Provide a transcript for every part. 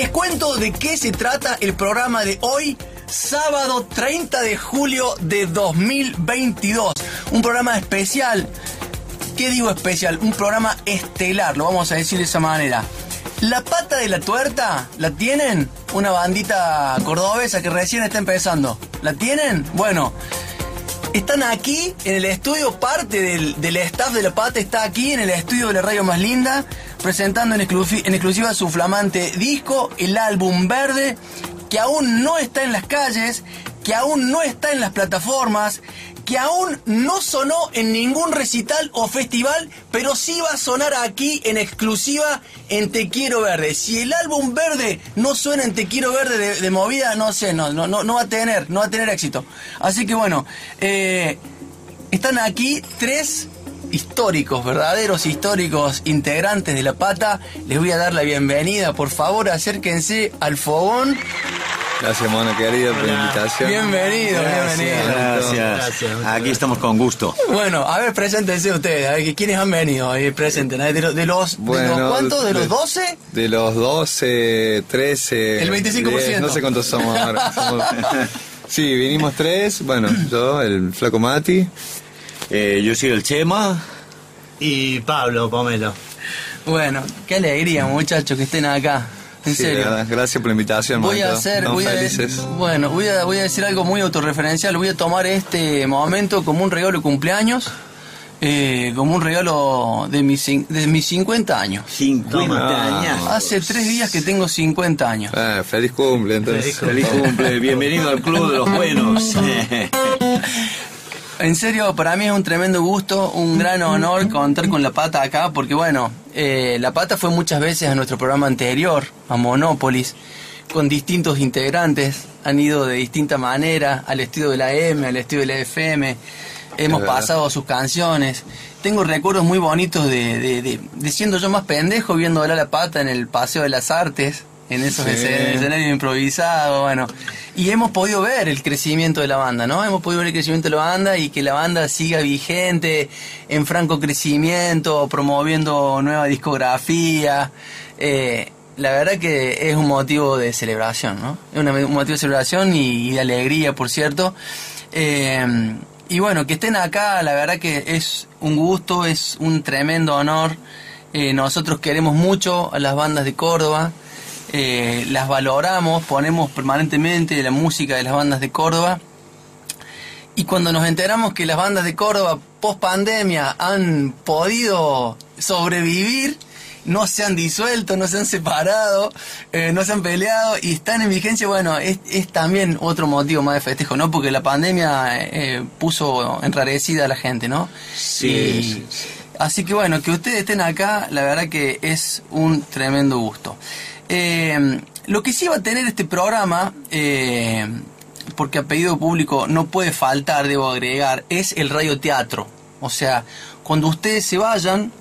Les cuento de qué se trata el programa de hoy, sábado 30 de julio de 2022. Un programa especial. ¿Qué digo especial? Un programa estelar, lo vamos a decir de esa manera. La pata de la tuerta, ¿la tienen? Una bandita cordobesa que recién está empezando. ¿La tienen? Bueno, están aquí en el estudio, parte del, staff de La Pata está aquí en el estudio de la radio más linda, presentando en, exclusiva su flamante disco, el álbum verde, que aún no está en las calles, que aún no está en las plataformas, que aún no sonó en ningún recital o festival, pero sí va a sonar aquí en exclusiva en Te Quiero Verde. Si el álbum verde no suena en Te Quiero Verde de, movida, no sé, no, no, no, va a tener, no va a tener éxito. Así que bueno, eh, están aquí tres históricos, verdaderos históricos integrantes de La Pata. Les voy a dar la bienvenida. Por favor, acérquense al fogón. Gracias, Mona querida, por la invitación. Bienvenido, bienvenido. Gracias. Aquí estamos con gusto. Bueno, a ver, preséntense ustedes. A ver, ¿Quiénes han venido? Ahí presenten. ¿De, los, de, los, cuántos? ¿De los 12? De los 12, 13. El 25%. no sé cuántos somos ahora. sí, vinimos tres. Bueno, yo, el Flaco Mati. Eh, yo soy el Chema. Y Pablo Pomelo. Bueno, qué alegría, muchachos, que estén acá. En serio. Gracias por la invitación. Voy a hacer, voy a, bueno, voy a, voy a decir algo muy autorreferencial. Voy a tomar este momento como un regalo de cumpleaños. Eh, como un regalo de mis, de mis 50 años. 50 años. Hace tres días que tengo 50 años. Ah, feliz cumple, entonces. Feliz cumple. Bienvenido al Club de los Buenos. En serio, para mí es un tremendo gusto, un gran honor contar con La Pata acá, porque bueno, eh, La Pata fue muchas veces a nuestro programa anterior, a Monópolis, con distintos integrantes, han ido de distinta manera al estudio de la M, al estudio de la FM, hemos pasado sus canciones. Tengo recuerdos muy bonitos de, de, siendo yo más pendejo viendo a La Pata en el Paseo de las Artes, en esos escenarios improvisados, bueno. Y hemos podido ver el crecimiento de la banda, ¿no? Hemos podido ver el crecimiento de la banda y que la banda siga vigente, en franco crecimiento, promoviendo nueva discografía. Eh, la verdad que es un motivo de celebración, ¿no? Es un motivo de celebración y, de alegría, por cierto. Eh, y bueno, que estén acá, la verdad que es un gusto, es un tremendo honor. Eh, nosotros queremos mucho a las bandas de Córdoba. Eh, las valoramos, ponemos permanentemente la música de las bandas de Córdoba. Y cuando nos enteramos que las bandas de Córdoba post pandemia han podido sobrevivir, no se han disuelto, no se han separado, eh, no se han peleado y están en vigencia, bueno, es, también otro motivo más de festejo, ¿no? Porque la pandemia eh, puso enrarecida a la gente, ¿no? sí. Así que bueno, que ustedes estén acá, la verdad que es un tremendo gusto. Eh, lo que sí va a tener este programa, eh, porque a pedido público no puede faltar, debo agregar, es el radioteatro. O sea, cuando ustedes se vayan,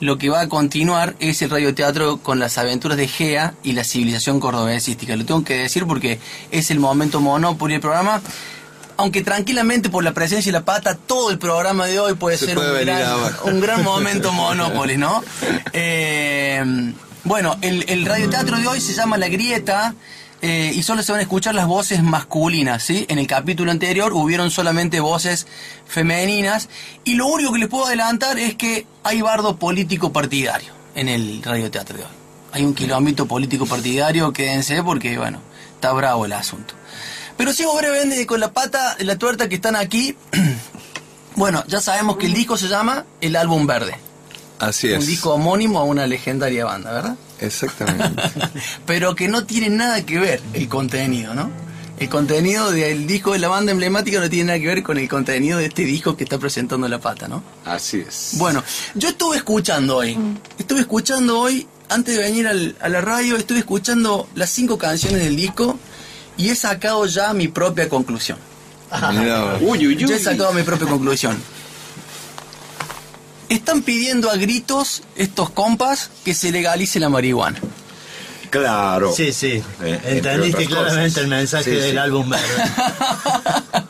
lo que va a continuar es el radioteatro con las aventuras de Gea y la civilización cordobesística. Lo tengo que decir porque es el momento monópolis del programa. Aunque tranquilamente por la presencia y la pata, todo el programa de hoy puede ser un, gran, un, gran, momento monópolis, ¿no? Eh, bueno, el, el radioteatro de hoy se llama La Grieta. Eh, y solo se van a escuchar las voces masculinas, ¿sí? En el capítulo anterior hubieron solamente voces femeninas y lo único que les puedo adelantar es que hay bardo político partidario en el radioteatro de hoy. Hay un kilómetro político partidario, quédense porque, bueno, está bravo el asunto. Pero sigo brevemente con la pata la tuerta que están aquí. bueno, ya sabemos que el disco se llama El Álbum Verde. Así es. Un disco homónimo a una legendaria banda, ¿verdad? Exactamente. Pero que no tiene nada que ver el contenido, ¿no? El contenido del disco de la banda emblemática no tiene nada que ver con el contenido de este disco que está presentando La Pata, ¿no? Así es. Bueno, yo estuve escuchando hoy, estuve escuchando hoy, antes de venir a la radio, estuve escuchando las cinco canciones del disco y he sacado ya mi propia conclusión. uy, uy, uy. Ya he sacado mi propia conclusión están pidiendo a gritos estos compas que se legalice la marihuana. Claro. Sí, sí. Eh, Entendiste claramente el mensaje del álbum verde.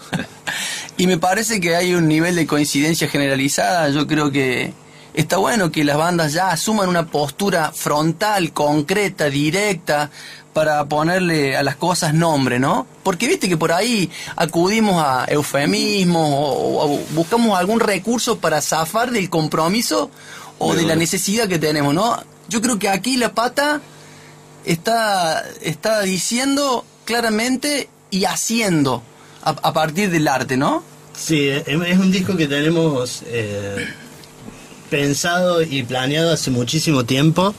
y me parece que hay un nivel de coincidencia generalizada. Yo creo que está bueno que las bandas ya asuman una postura frontal, concreta, directa, para ponerle a las cosas nombre, ¿no? Porque viste que por ahí acudimos a eufemismos o, o buscamos algún recurso para zafar del compromiso o De de la necesidad que tenemos, ¿no? Yo creo que aquí la pata está, está diciendo claramente y haciendo a, a partir del arte, ¿no? Sí, es es un disco que tenemos eh, pensado y planeado hace muchísimo tiempo.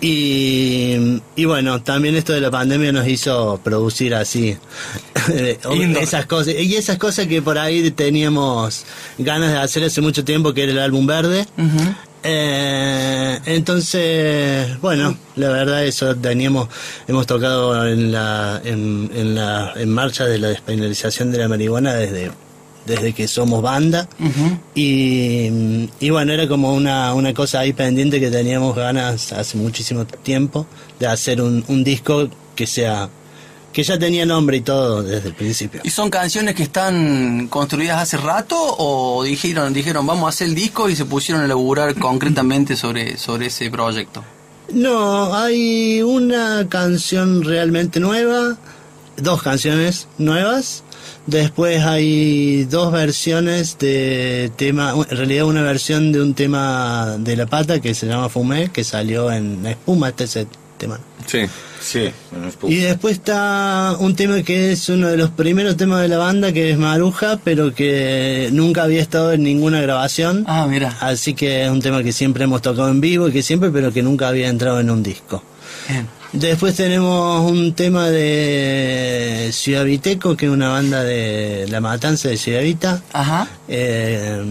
Y, y bueno, también esto de la pandemia nos hizo producir así esas cosas. Y esas cosas que por ahí teníamos ganas de hacer hace mucho tiempo, que era el álbum verde. Eh, entonces, bueno, la verdad eso teníamos, hemos tocado en la, en, en la, en marcha de la despenalización de la marihuana desde, desde que somos banda y, y bueno, era como una, una cosa ahí pendiente que teníamos ganas hace muchísimo tiempo de hacer un, un disco que sea, que ya tenía nombre y todo desde el principio. ¿Y son canciones que están construidas hace rato o dijeron, dijeron vamos a hacer el disco y se pusieron a laburar concretamente sobre, sobre ese proyecto? No, hay una canción realmente nueva, dos canciones nuevas. Después hay dos versiones de tema, en realidad una versión de un tema de La Pata que se llama Fumé, que salió en Espuma, este es el tema. Sí. Sí, Y después está un tema que es uno de los primeros temas de la banda, que es Maruja, pero que nunca había estado en ninguna grabación. Ah, mira. Así que es un tema que siempre hemos tocado en vivo y que siempre, pero que nunca había entrado en un disco. Bien. Después tenemos un tema de Ciudad Viteco, que es una banda de La Matanza de Ciudad Vita. Ajá. eh,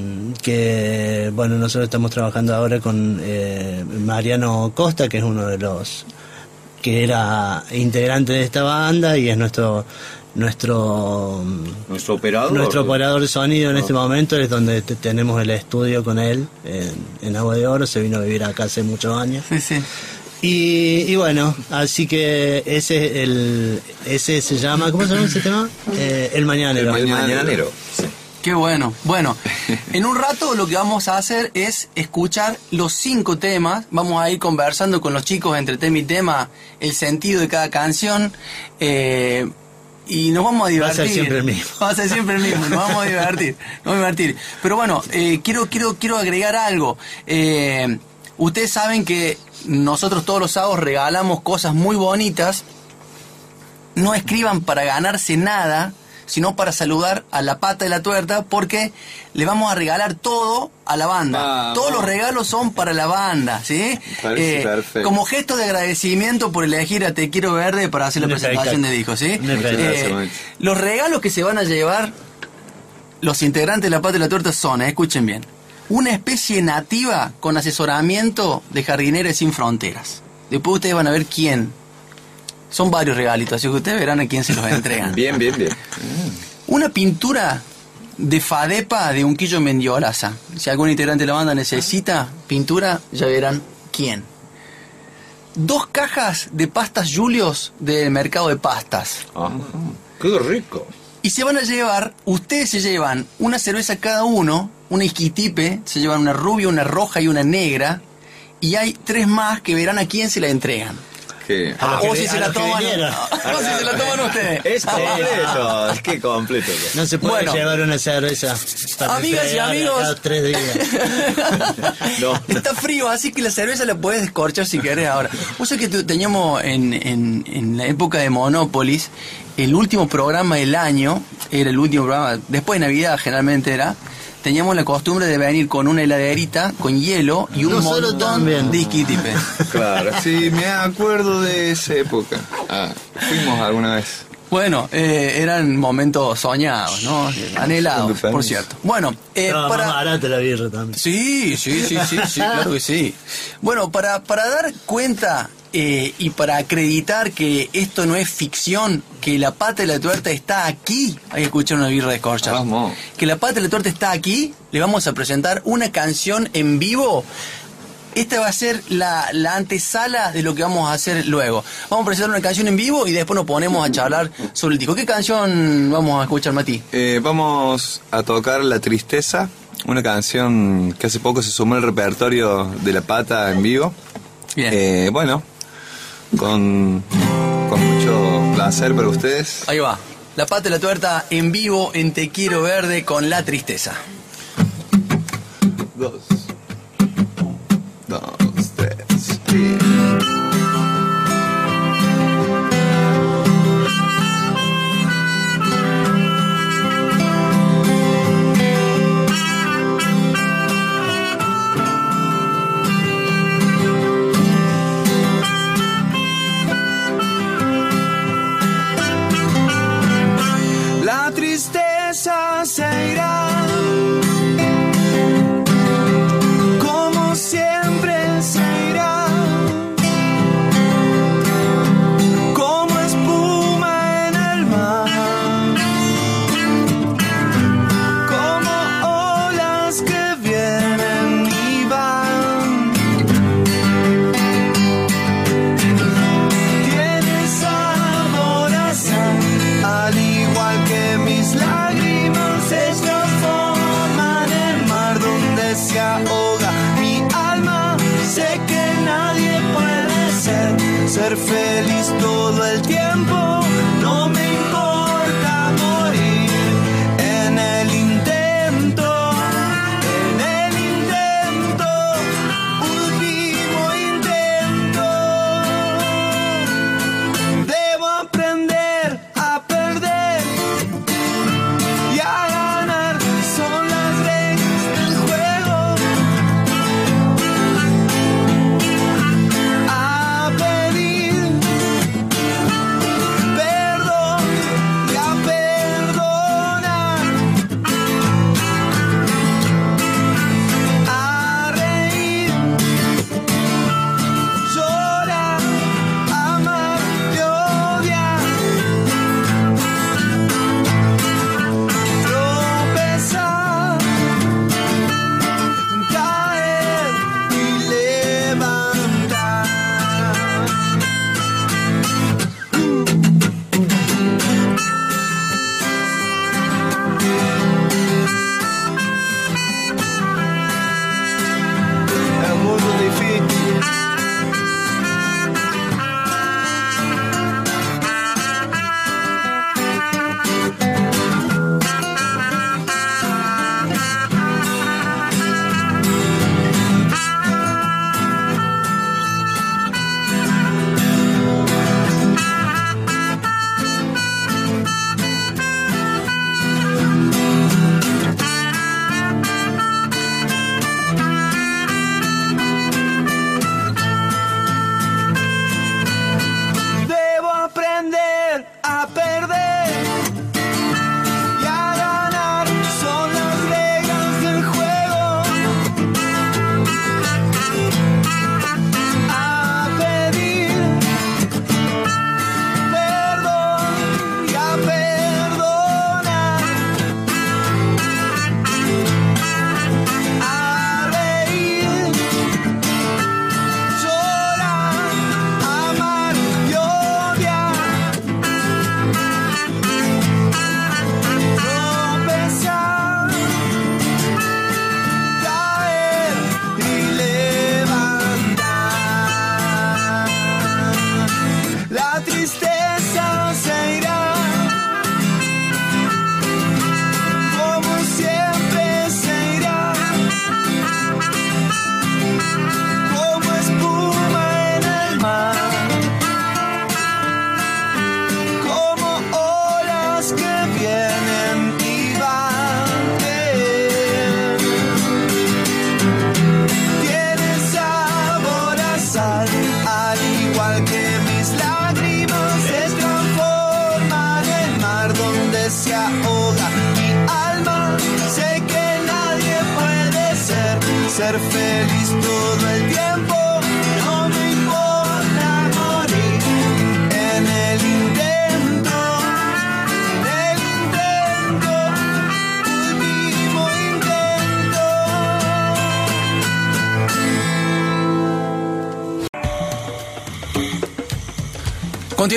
que bueno, nosotros estamos trabajando ahora con eh, Mariano Costa, que es uno de los que era integrante de esta banda y es nuestro nuestro nuestro operador. nuestro operador de sonido en Ah. este momento es donde te- tenemos el estudio con él en, en Agua de Oro, se vino a vivir acá hace muchos años. Sí, sí. Y, y bueno, así que ese es el ese se llama, ¿cómo se llama ese tema? Eh, el Mañanero. El mañanero. Sí. Qué bueno. Bueno, en un rato lo que vamos a hacer es escuchar los cinco temas. Vamos a ir conversando con los chicos entre tema y tema el sentido de cada canción. eh, y nos vamos a Va a divertir. ser siempre el mismo. Va a ser siempre el mismo. Nos vamos a divertir. Nos vamos a divertir. Pero bueno, eh, quiero, quiero, quiero agregar algo. Eh, ustedes saben que nosotros todos los sábados regalamos cosas muy bonitas no escriban para ganarse nada, sino para saludar a la pata de la tuerta, porque le vamos a regalar todo a la banda. Vamos. Todos los regalos son para la banda, ¿sí? Perfecto. Como gesto de agradecimiento por elegir a Te Quiero Verde para hacer la presentación de discos, ¿sí? Max. los regalos que se van a llevar los integrantes de la pata de la tuerta son, eh, escuchen bien, una especie nativa con asesoramiento de jardineros sin fronteras. Después ustedes van a ver quién. Son varios regalitos, así que ustedes verán a quién se los entregan. Bien, bien, bien. Una pintura de Fadepa de Unquillo Mendiolaza. Si algún integrante de la banda necesita pintura, ya verán quién. Dos cajas de pastas Julios del mercado de pastas. Ajá. Qué rico. Y se van a llevar, ustedes se llevan una cerveza cada uno, una isquitipe, se llevan una rubia, una roja y una negra. Y hay tres más que verán a quién se la entregan. Que- A los o si se la toman. O si se la toman ustedes. Es completo, es que completo. No se puede Bueno. llevar una cerveza. Amigas y amigos. cada tres días. No. Está frío, así que la cerveza la puedes descorchar si querés ahora. Vos sabés que tu- teníamos en, en, en la época de Monopolis, el último programa del año, era el último programa, después de Navidad generalmente era, teníamos la costumbre de venir con una heladerita, con hielo y un Nosotros montón también. de isquitipe. Claro, sí, me acuerdo de esa época. Ah, fuimos alguna vez. Bueno, eh, eran momentos soñados, ¿no? Anhelados, por cierto. Bueno, eh, No, para... más barata la birra también. Sí, sí, sí, sí, sí, claro que sí. Bueno, para, para dar cuenta eh, y para acreditar que esto no es ficción, que la pata de la tuerta está aquí, hay que escuchar una birra de. Vamos. Que la pata de la tuerta está aquí, le vamos a presentar una canción en vivo. Esta va a ser la, la antesala de lo que vamos a hacer luego. Vamos a presentar una canción en vivo y después nos ponemos a charlar sobre el disco. ¿Qué canción vamos a escuchar, Mati? Eh, vamos a tocar La Tristeza, una canción que hace poco se sumó al repertorio de La Pata en vivo. Bien. Eh, bueno, con, con mucho placer para ustedes. Ahí va. La pata de la tuerta en vivo en Te Quiero Verde con la tristeza. Dos. Dos, tres. Y...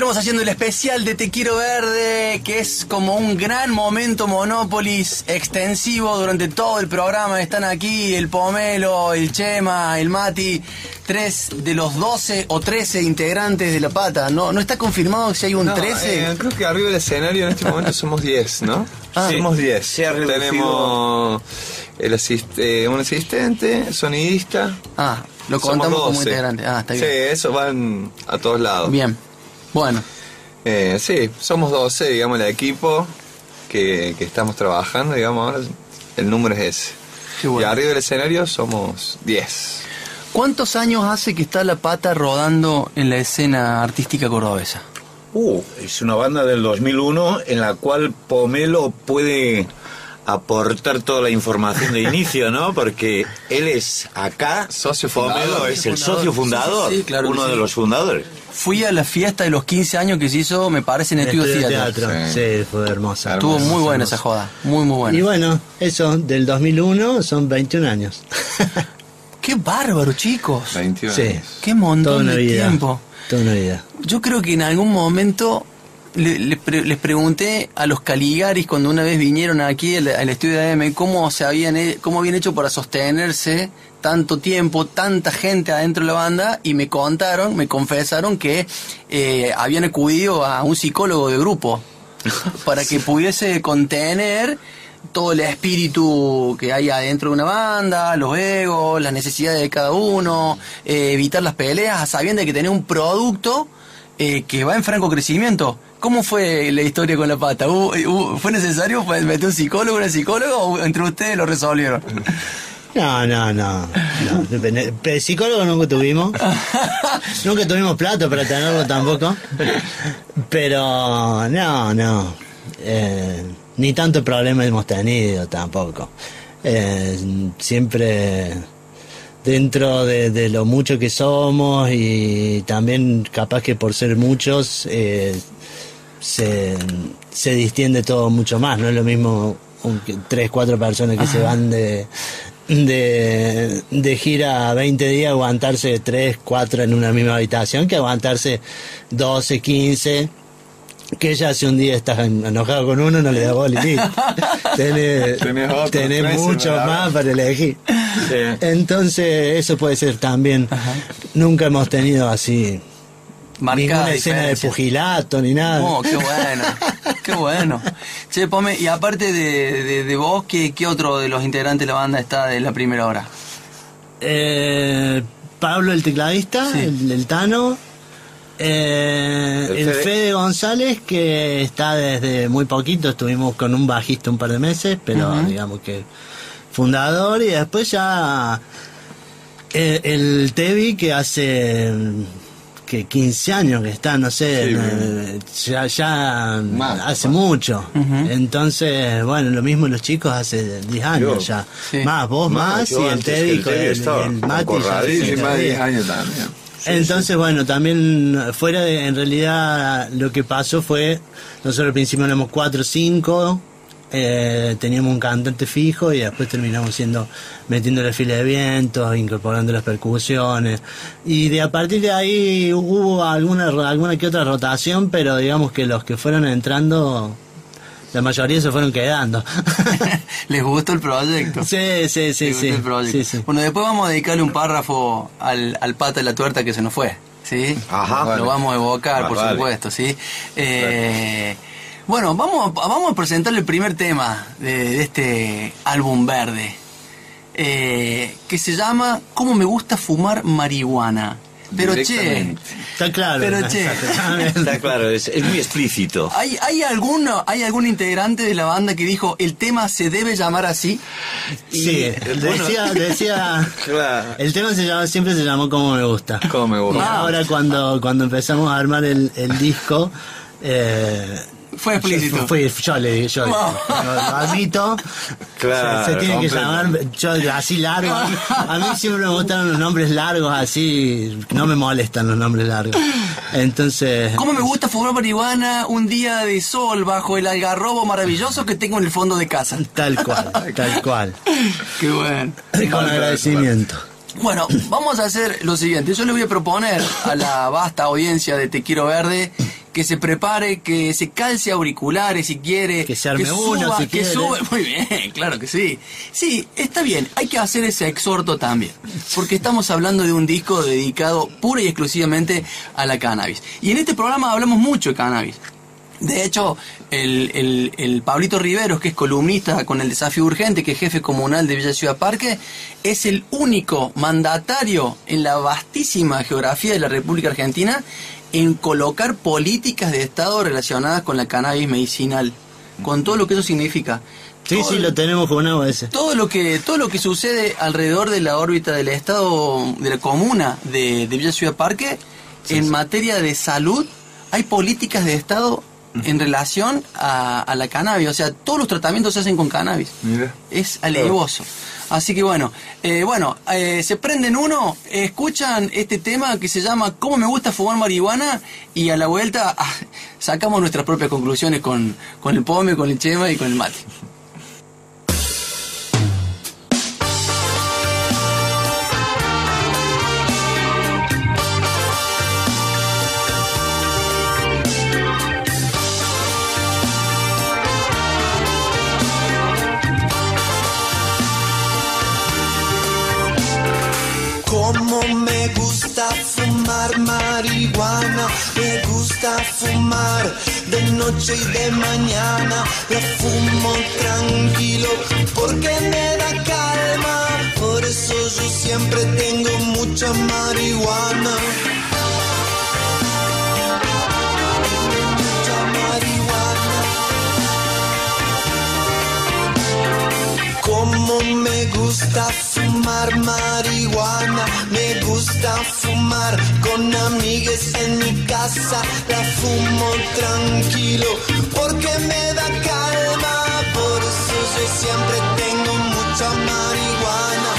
Continuamos haciendo el especial de Te Quiero Verde, que es como un gran momento Monópolis extensivo durante todo el programa. Están aquí el Pomelo, el Chema, el Mati, tres de los 12 o 13 integrantes de La Pata. No, no está confirmado si hay un No, 13. eh, creo que arriba del escenario en este momento somos 10, ¿no? Ah. somos 10. Se ha reducido. Tenemos el asist- eh, un asistente, sonidista. Ah, lo contamos como 12. integrante. Ah, está Sí, bien. eso van a todos lados. Bien. Bueno, Eh, sí, somos 12, digamos, el equipo que, que estamos trabajando, digamos, ahora el número es ese. Qué bueno. Y arriba del escenario somos 10. ¿cuántos años hace que está La Pata rodando en la escena artística cordobesa? Uh, es una banda del 2001 en la cual Pomelo puede aportar toda la información de inicio, ¿no? Porque él es acá, Socio Pomelo fundador. es el socio fundador, Sí, sí, sí, claro que uno de los fundadores. Fui a la fiesta de los 15 años que se hizo, me parece, en el Estudio Estudio Theater. teatro. Sí. Sí, fue hermosa. Estuvo hermosa, muy buena hermosa. esa joda, muy muy buena. Y bueno, eso, del 2001 son 21 años. Qué bárbaro, chicos. 21 Sí. años. Qué Toda montón de vida. tiempo. Toda una vida. Yo creo que en algún momento le- le pre- les pregunté a los Caligaris cuando una vez vinieron aquí al, al estudio de AM cómo se habían cómo habían hecho para sostenerse tanto tiempo, tanta gente adentro de la banda y me contaron, me confesaron que eh, habían acudido a un psicólogo de grupo para que pudiese contener todo el espíritu que hay adentro de una banda, los egos, las necesidades de cada uno, eh, evitar las peleas, sabiendo que tener un producto eh, que va en franco crecimiento. ¿Cómo fue la historia con la pata? ¿Hubo- hubo- ¿Fue necesario meter un psicólogo, una psicóloga o entre ustedes lo resolvieron? No, no, no. no. Psicólogo nunca tuvimos. nunca tuvimos plata para tenerlo tampoco. Pero no, no. Eh, ni tanto problema hemos tenido tampoco. Eh, siempre dentro de, de lo mucho que somos y también capaz que por ser muchos eh, se, se distiende todo mucho más. No es lo mismo un- tres, cuatro personas que se van de, de, de gira 20 días, aguantarse tres, cuatro en una misma habitación, que aguantarse 12, 15. Que ya si un día estás enojado con uno, no le da bola y. Tenés, Tenés otro, tenés tres, mucho más para elegir. Sí. Entonces, eso puede ser también. Nunca hemos tenido así ninguna escena de diferencia. pugilato ni nada. Oh, qué bueno, qué bueno. Che, Pome, y aparte de, de, de vos, ¿qué, ¿qué otro de los integrantes de la banda está de la primera hora? Eh, Pablo, el tecladista, Sí. el, el Tano. Eh, El el, Fede. Fede. González, que está desde muy poquito, estuvimos con un bajista un par de meses, pero digamos que fundador, y después ya eh, el Tevi, que hace que 15 años que está, no sé, Sí, eh, ya, ya Más, hace capaz. mucho. Entonces, bueno, lo mismo los chicos hace 10 años Yo. ya. Sí. Más, vos Más, más, y el Tevi el el, estaba el Mati. ya Sí, hace sí, más de 10 todavía. años también. Entonces, bueno, también fuera de, en realidad lo que pasó fue, nosotros al principio éramos cuatro o cinco, eh, teníamos un cantante fijo y después terminamos siendo, metiendo la fila de vientos, incorporando las percusiones. Y de a partir de ahí hubo alguna, alguna que otra rotación, pero digamos que los que fueron entrando, la mayoría se fueron quedando. ¿Les gustó el proyecto? sí, sí, sí, ¿Les gustó sí. el proyecto? sí, sí. Bueno, después vamos a dedicarle un párrafo al, al pata de la tuerta que se nos fue, ¿sí? Ajá. Lo Vale. vamos a evocar, Ah, por vale. supuesto, ¿sí? Eh, bueno, vamos, a- vamos a presentar el primer tema de, de este álbum verde, eh, que se llama ¿Cómo me gusta fumar marihuana? Pero che. Está claro. Pero, che. Está claro, es, es muy explícito. ¿hay, hay, alguno, ¿hay algún integrante de la banda que dijo el tema se debe llamar así? Sí, decía, decía, Claro. el tema se llama, siempre se llamó como me gusta. Como me Y gusta. ahora cuando, cuando empezamos a armar el, el disco, eh, Fue explícito. Fui, yo le dije, yo No. lo, lo admito. Claro, se, se tiene que llamar yo, así largo. A mí siempre me gustan los nombres largos, así. No me molestan los nombres largos. Entonces. ¿Cómo me gusta fumar marihuana un día de sol bajo el algarrobo maravilloso que tengo en el fondo de casa? Tal cual, tal cual. Qué bueno. Con agradecimiento. Bueno, vamos a hacer lo siguiente. Yo le voy a proponer a la vasta audiencia de Te Quiero Verde que se prepare, que se calce auriculares si quiere. Que se arme uno si que quiere. sube- Muy bien, claro que sí. Sí, está bien, hay que hacer ese exhorto también. Porque estamos hablando de un disco dedicado pura y exclusivamente a la cannabis. Y en este programa hablamos mucho de cannabis. De hecho, el, el, el Pablito Riveros, que es columnista con el desafío urgente, que es jefe comunal de Villa Ciudad Parque, es el único mandatario en la vastísima geografía de la República Argentina en colocar políticas de Estado relacionadas con la cannabis medicinal, con todo lo que eso significa. Sí, Todo sí, lo tenemos con agua ese. todo lo que todo lo que sucede alrededor de la órbita del estado de la comuna de, de Villa Ciudad Parque en materia de salud hay políticas de estado en relación a, a la cannabis o sea todos los tratamientos se hacen con cannabis. Mira. es alevoso. Así que bueno eh, bueno eh, se prenden uno escuchan este tema que se llama cómo me gusta fumar marihuana y a la vuelta ah, sacamos nuestras propias conclusiones con, con el pome con el chema y con el mate fumar de noche y de mañana. La fumo tranquilo porque me da calma. Por eso yo siempre tengo mucha marihuana. Como me gusta fumar marihuana, me gusta fumar con amigues en mi casa, la fumo tranquilo porque me da calma, por eso yo siempre tengo mucha marihuana,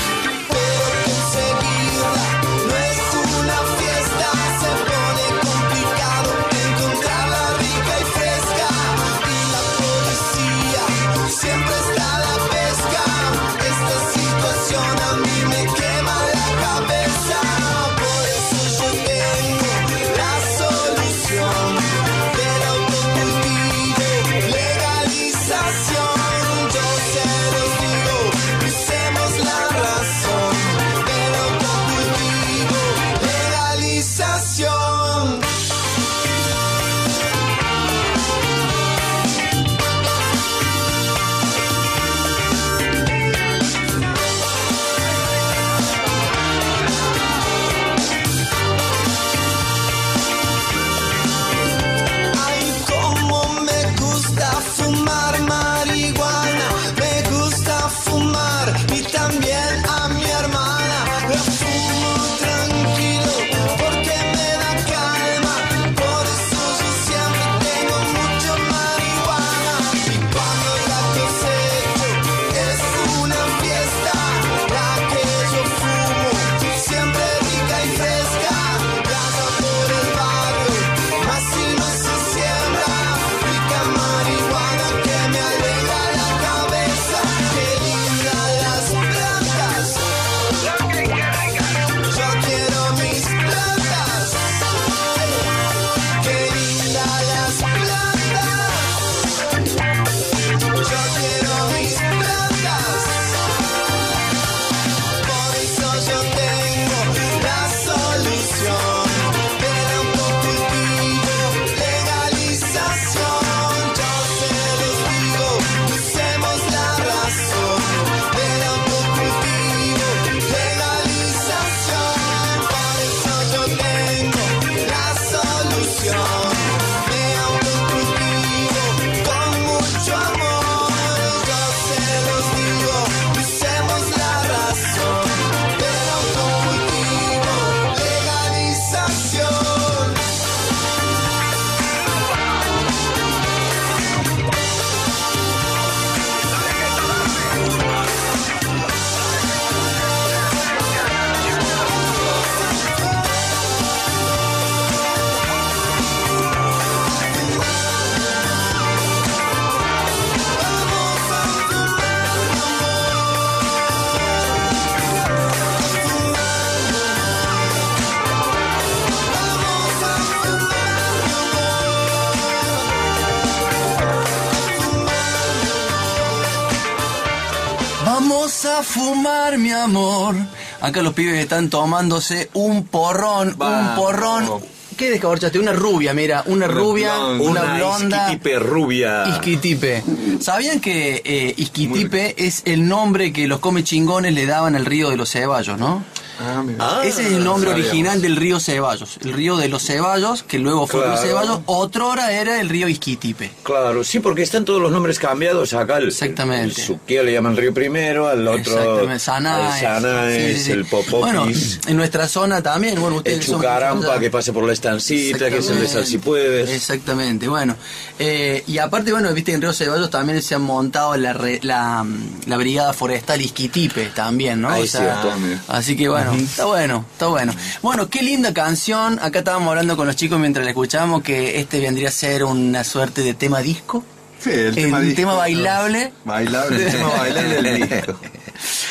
Vamos a fumar, mi amor. Acá los pibes están tomándose un porrón, un Vamos. porrón. ¿Qué descaborchaste? Una rubia, mira, una, rubia, Una blonda. isquitipe rubia. Isquitipe. ¿Sabían que eh, Isquitipe es el nombre que los come chingones le daban al río de los ceballos, no? Ah. Ah, Ese es el nombre sabíamos. original del río Ceballos. El río de los Ceballos, que luego fue el río Claro. Ceballos, otrora era el río Isquitipe. Claro, sí, porque están todos los nombres cambiados acá. El, Exactamente. El, Suquía le llaman Río Primero, al otro. Exactamente, Sanaes. al Sanaes, Sí, sí, sí. el Popopis. Bueno, en nuestra zona también, bueno, ustedes el son- Chucarampa que pase por la estancita, que es el de Exactamente. Salsipuedes. Exactamente, bueno. Eh, y aparte, bueno, viste, en Río Ceballos también se han montado la, re- la, la brigada forestal Isquitipe también, ¿no? Cierto, mira. así que bueno, está bueno, está bueno. Bueno, qué linda canción. Acá estábamos hablando con los chicos mientras la escuchábamos que este vendría a ser una suerte de tema disco. Sí, el El tema, disco, tema ¿no? bailable. Bailable, el tema bailable del disco.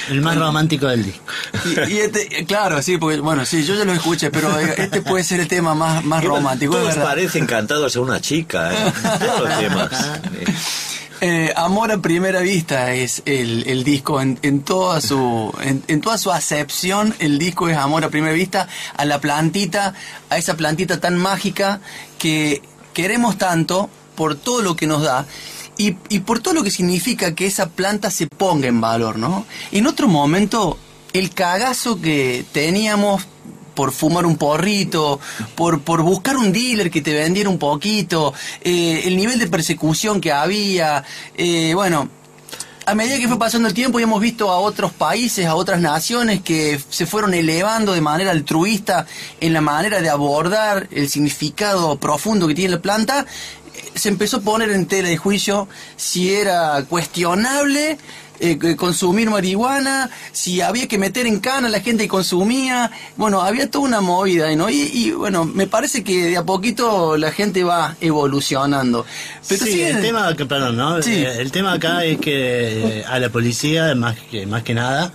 El más romántico del disco. Y, y este, claro, sí, porque, bueno, sí, yo ya lo escuché, pero eh, este puede ser el tema más, más romántico, Todos parecen cantados a una chica, ¿eh? Todos los temas. Eh, Amor a primera vista es el, el disco. En, en toda su en, en toda su acepción el disco es amor a primera vista. A la plantita a esa plantita tan mágica que queremos tanto por todo lo que nos da y, y por todo lo que significa que esa planta se ponga en valor no en otro momento el cagazo que teníamos por fumar un porrito, por, por buscar un dealer que te vendiera un poquito, eh, el nivel de persecución que había, eh, bueno, a medida que fue pasando el tiempo y hemos visto a otros países, a otras naciones que se fueron elevando de manera altruista en la manera de abordar el significado profundo que tiene la planta, eh, se empezó a poner en tela de juicio si era cuestionable eh, consumir marihuana, si había que meter en cana a la gente que consumía, bueno, había toda una movida, ¿no? Y, y, bueno, me parece que de a poquito la gente va evolucionando. Pero sí, siguen- el tema, que, perdón, ¿no? Sí. Eh, El tema acá es que a la policía, más que, más que nada,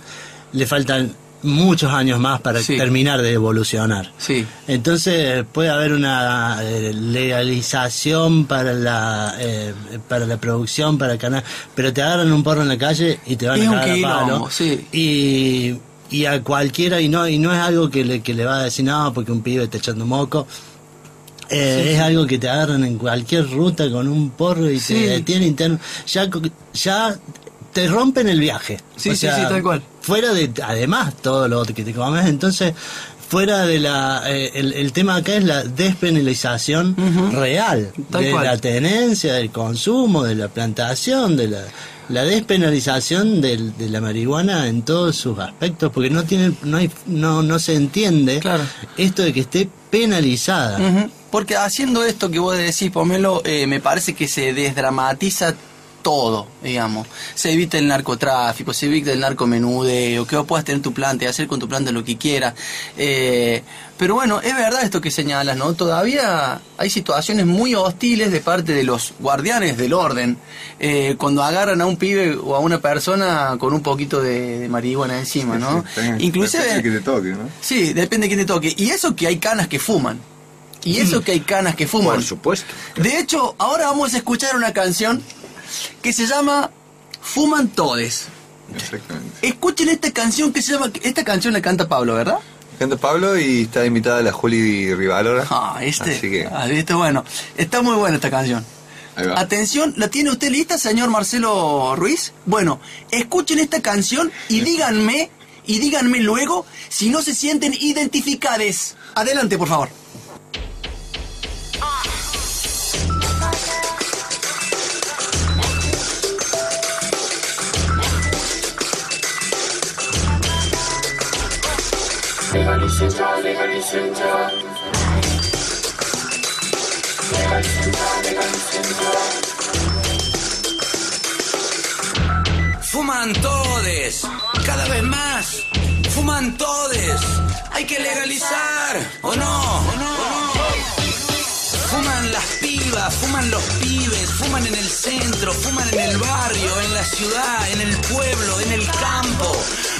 le faltan muchos años más para Sí. terminar de evolucionar. Sí. Entonces puede haber una eh, legalización para la eh, para la producción, para el canal, pero te agarran un porro en la calle y te van Es a cagar a palo. sí. Y, y a cualquiera, y no, y no es algo que le, que le va a decir, no, porque un pibe está echando moco. Eh, es algo que te agarran en cualquier ruta con un porro y Sí. te detienen interno. Ya, ya te rompen el viaje. Sí, sí, sí, tal cual. Fuera de, además, todo lo que te comes, entonces, fuera de la. eh, el, el tema acá es la despenalización real Tal de cual. la tenencia, del consumo, de la plantación, de la. La despenalización del- de la marihuana en todos sus aspectos, porque no tiene, no hay, no, no se entiende Claro. esto de que esté penalizada. Porque haciendo esto que vos decís, Pomelo, eh, me parece que se desdramatiza todo, digamos. Se evita el narcotráfico, se evita el narcomenudeo, que vos puedas tener tu planta y hacer con tu planta lo que quieras. Eh, pero bueno, es verdad esto que señalas, ¿no? Todavía hay situaciones muy hostiles de parte de los guardianes del orden, eh, cuando agarran a un pibe o a una persona con un poquito de, de marihuana encima, ¿no? Sí, sí, Inclusive... depende de que te toque, ¿no? Sí, depende de quién te toque. Y eso que hay canas que fuman. Y eso que hay canas que fuman. Por supuesto. De hecho, ahora vamos a escuchar una canción que se llama Fuman Todes. Exactamente. Escuchen esta canción que se llama... Esta canción la canta Pablo, ¿verdad? Canta Pablo y está invitada la Juli Rivalora. Ah, este... Así que, ah, este, bueno. Está muy buena esta canción. Atención, ¿la tiene usted lista, señor Marcelo Ruiz? Bueno, escuchen esta canción y díganme, y díganme luego si no se sienten identificades. Adelante, por favor. Fuman todes, cada vez más. Fuman todes. Hay que legalizar, ¿o no? ¿O no? Fuman las fuman los pibes, fuman en el centro, fuman en el barrio, en la ciudad, en el pueblo, en el campo.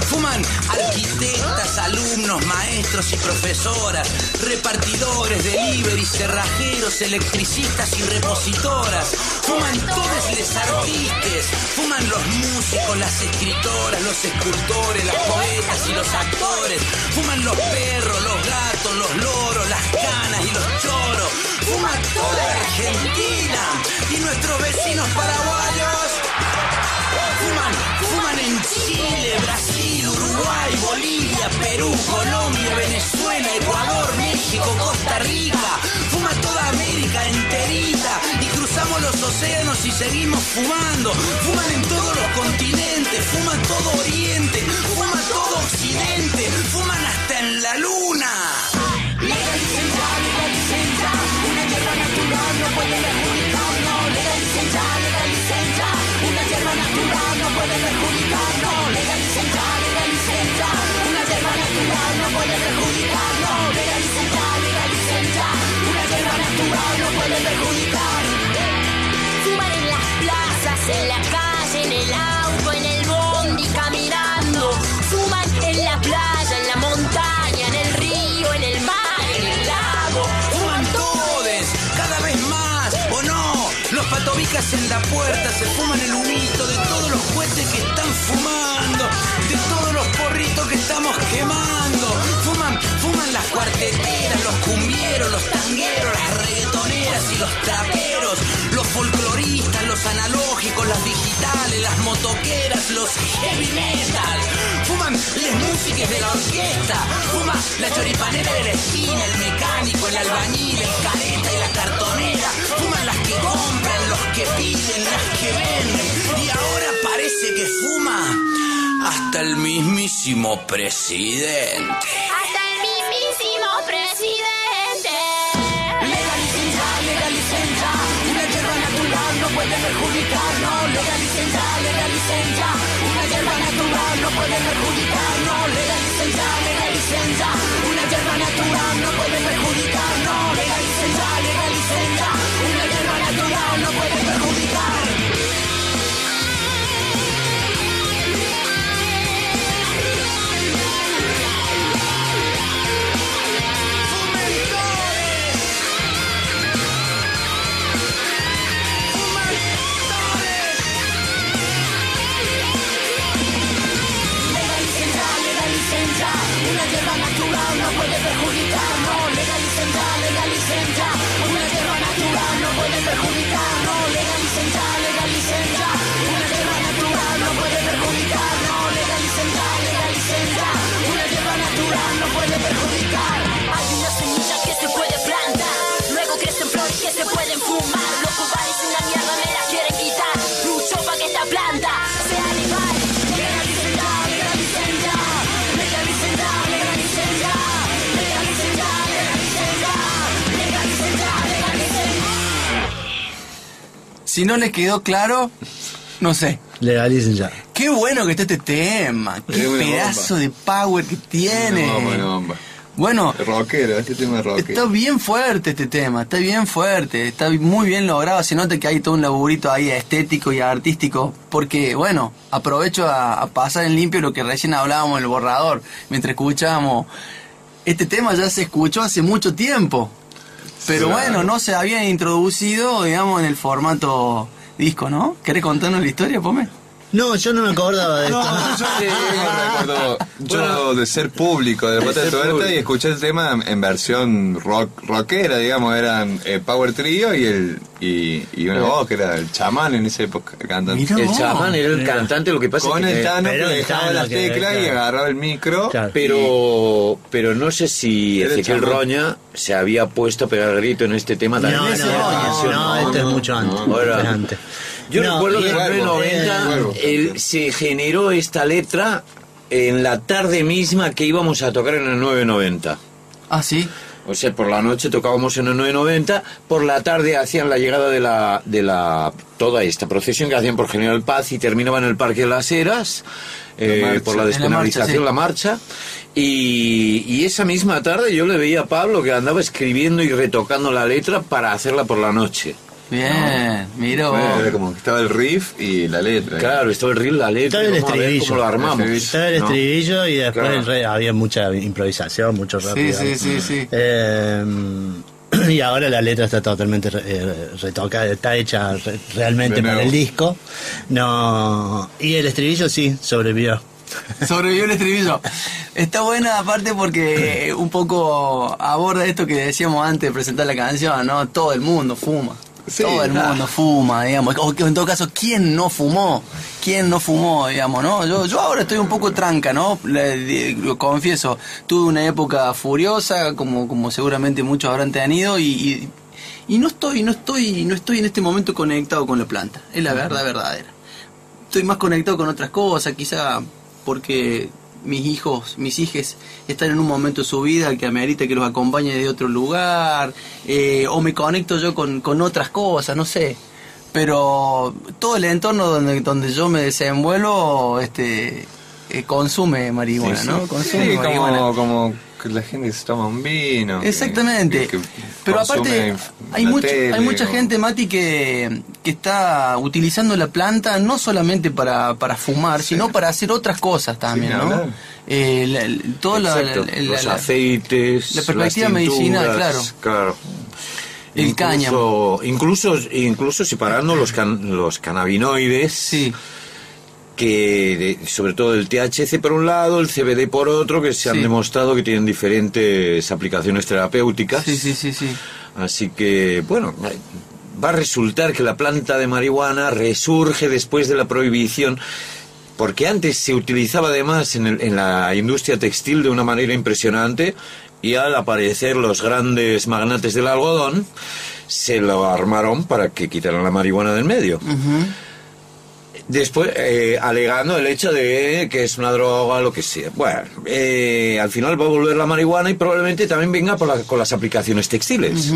Fuman arquitectas, alumnos, maestros y profesoras, repartidores, delivery, cerrajeros, electricistas y repositoras. Fuman todos les artistas, fuman los músicos, las escritoras, los escultores, las poetas y los actores, fuman los perros, los gatos, los loros, las canas y los choros, fuma toda Argentina y nuestros vecinos paraguayos. Fuman, fuman en Chile, Brasil, Uruguay, Bolivia, Perú, Colombia, Venezuela, Ecuador, México, Costa Rica. Fuma toda América enterita cruzamos los océanos y seguimos fumando. Fuman en todos los continentes, fuman todo Oriente, fuman todo Occidente, fuman hasta en la luna. Legalicen ya, legalicen ya, una hierba natural no puede perjudicarnos. Legalicen ya, legalicen ya, una hierba natural no puede perjudicarnos. Legalicen ya, legalicen ya, una hierba natural no puede perjudicarnos. En la calle, en el auto, en el bondi, caminando. Fuman en la playa, en la montaña, en el río, en el mar, en el lago. Fuman todes, cada vez más, ¿o no? Los patobicas en la puerta se fuman el humito de todos los cohetes que están fumando, de todos los porritos que estamos quemando. Fuman, las cuarteteras, los cumbieros, los tangueros, las reggaetoneras y los traperos, los folcloristas, los analógicos, las digitales, las motoqueras, los heavy metal. Fuman las músicas de la orquesta, fuma la choripanera de la esquina, el mecánico, el albañil, el careta y la cartonera. Fuman las que compran, los que piden, las que venden. Y ahora parece que fuma hasta el mismísimo presidente. Si no les quedó claro, no sé. Legalicen ya. Qué bueno que está este tema. Qué Es pedazo bomba. de power que tiene. Una bomba, una bomba. Bueno, rockero, este tema es rockero. está bien fuerte este tema, está bien fuerte, está muy bien logrado. Se nota que hay todo un laburito ahí estético y artístico. Porque, bueno, aprovecho a, a pasar en limpio lo que recién hablábamos en el borrador. Mientras escuchábamos. Este tema ya se escuchó hace mucho tiempo. Pero Claro. bueno, no se había introducido, digamos, en el formato disco, ¿no? ¿Querés contarnos la historia, Pome? No, yo no me acordaba de esto. Sí, yo recuerdo yo de ser público de Bota de ser Tuerta y escuché el tema en versión rock rockera, digamos, eran eh, Power Trio y el y, y una voz que era el chamán en esa época cantando. Mirá El vos. chamán era el cantante, lo que pasa Con es que... el Tano que dejaba Tano las y agarraba el micro. Claro. Pero, pero no sé si Ezequiel. Roña se había puesto a pegar grito en este tema también. No, no, Roña, no, no, este es no, mucho no, antes. no. Ahora, es antes. Yo No, recuerdo que en el Cuervo, 90 Cuervo. él- se generó esta letra en la tarde misma que íbamos a tocar en el 990. Ah, sí. O sea, por la noche tocábamos en el 990, por la tarde hacían la llegada de la, de la toda esta procesión que hacían por General Paz y terminaban en el Parque de las Heras, eh, marcha. por la En la despenalización, la marcha, marcha. Y, y esa misma tarde yo le veía a Pablo que andaba escribiendo y retocando la letra para hacerla por la noche. Bien, mira vos. Bueno, era como que estaba el riff y la letra. Claro, estaba el reel, la letra, Estaba el vamos a ver estribillo. cómo lo armamos. El Estaba el ¿no? estribillo y después Claro. el re- había mucha improvisación, mucho rap. Sí, sí, sí, sí. Eh, y ahora la letra está totalmente re- eh, retocada, está hecha re- realmente para el disco. No, y el estribillo sí sobrevivió. Sobrevivió el estribillo. Está buena aparte porque eh, un poco aborda esto que decíamos antes de presentar la canción, ¿no? Todo el mundo fuma. Sí, Todo el mundo fuma, digamos. O en todo caso, ¿quién no fumó? ¿Quién no fumó, digamos, no? Yo, yo ahora estoy un poco tranca, ¿no? Le- lo confieso. Tuve una época furiosa, como, como seguramente muchos habrán tenido, y, y, y no estoy, no estoy, no estoy en este momento conectado con la planta. Es la verdad verdadera estoy más conectado con otras cosas, quizá porque mis hijos, mis hijes están en un momento de su vida que amerita que los acompañe de otro lugar, eh, o me conecto yo con, con otras cosas, no sé. Pero todo el entorno donde, donde yo me desenvuelvo este, eh, consume marihuana, Sí, ¿no? Consume Sí, marihuana. como, como que la gente se toma un vino. Exactamente. que- que Pero aparte, hay, mucho- hay mucha o- gente, Mati, que, que está utilizando la planta no solamente para, para fumar, sino para hacer otras cosas también, ni ¿no? Eh, la- la- toda la, los aceites, la perspectiva las medicinal, tinturas, claro. El cáñamo. Incluso, incluso separando los, can- los cannabinoides, Sí, que sobre todo el THC por un lado, el CBD por otro, que se han Sí. demostrado que tienen diferentes aplicaciones terapéuticas. sí, sí, sí, sí. Así que, bueno, va a resultar que la planta de marihuana resurge después de la prohibición, porque antes se utilizaba además en, el- en la industria textil de una manera impresionante y al aparecer los grandes magnates del algodón, se lo armaron para que quitaran la marihuana del medio. Ujú. Después, eh, alegando el hecho de que es una droga, lo que sea. Bueno, eh, al final va a volver la marihuana y probablemente también venga por la- con las aplicaciones textiles.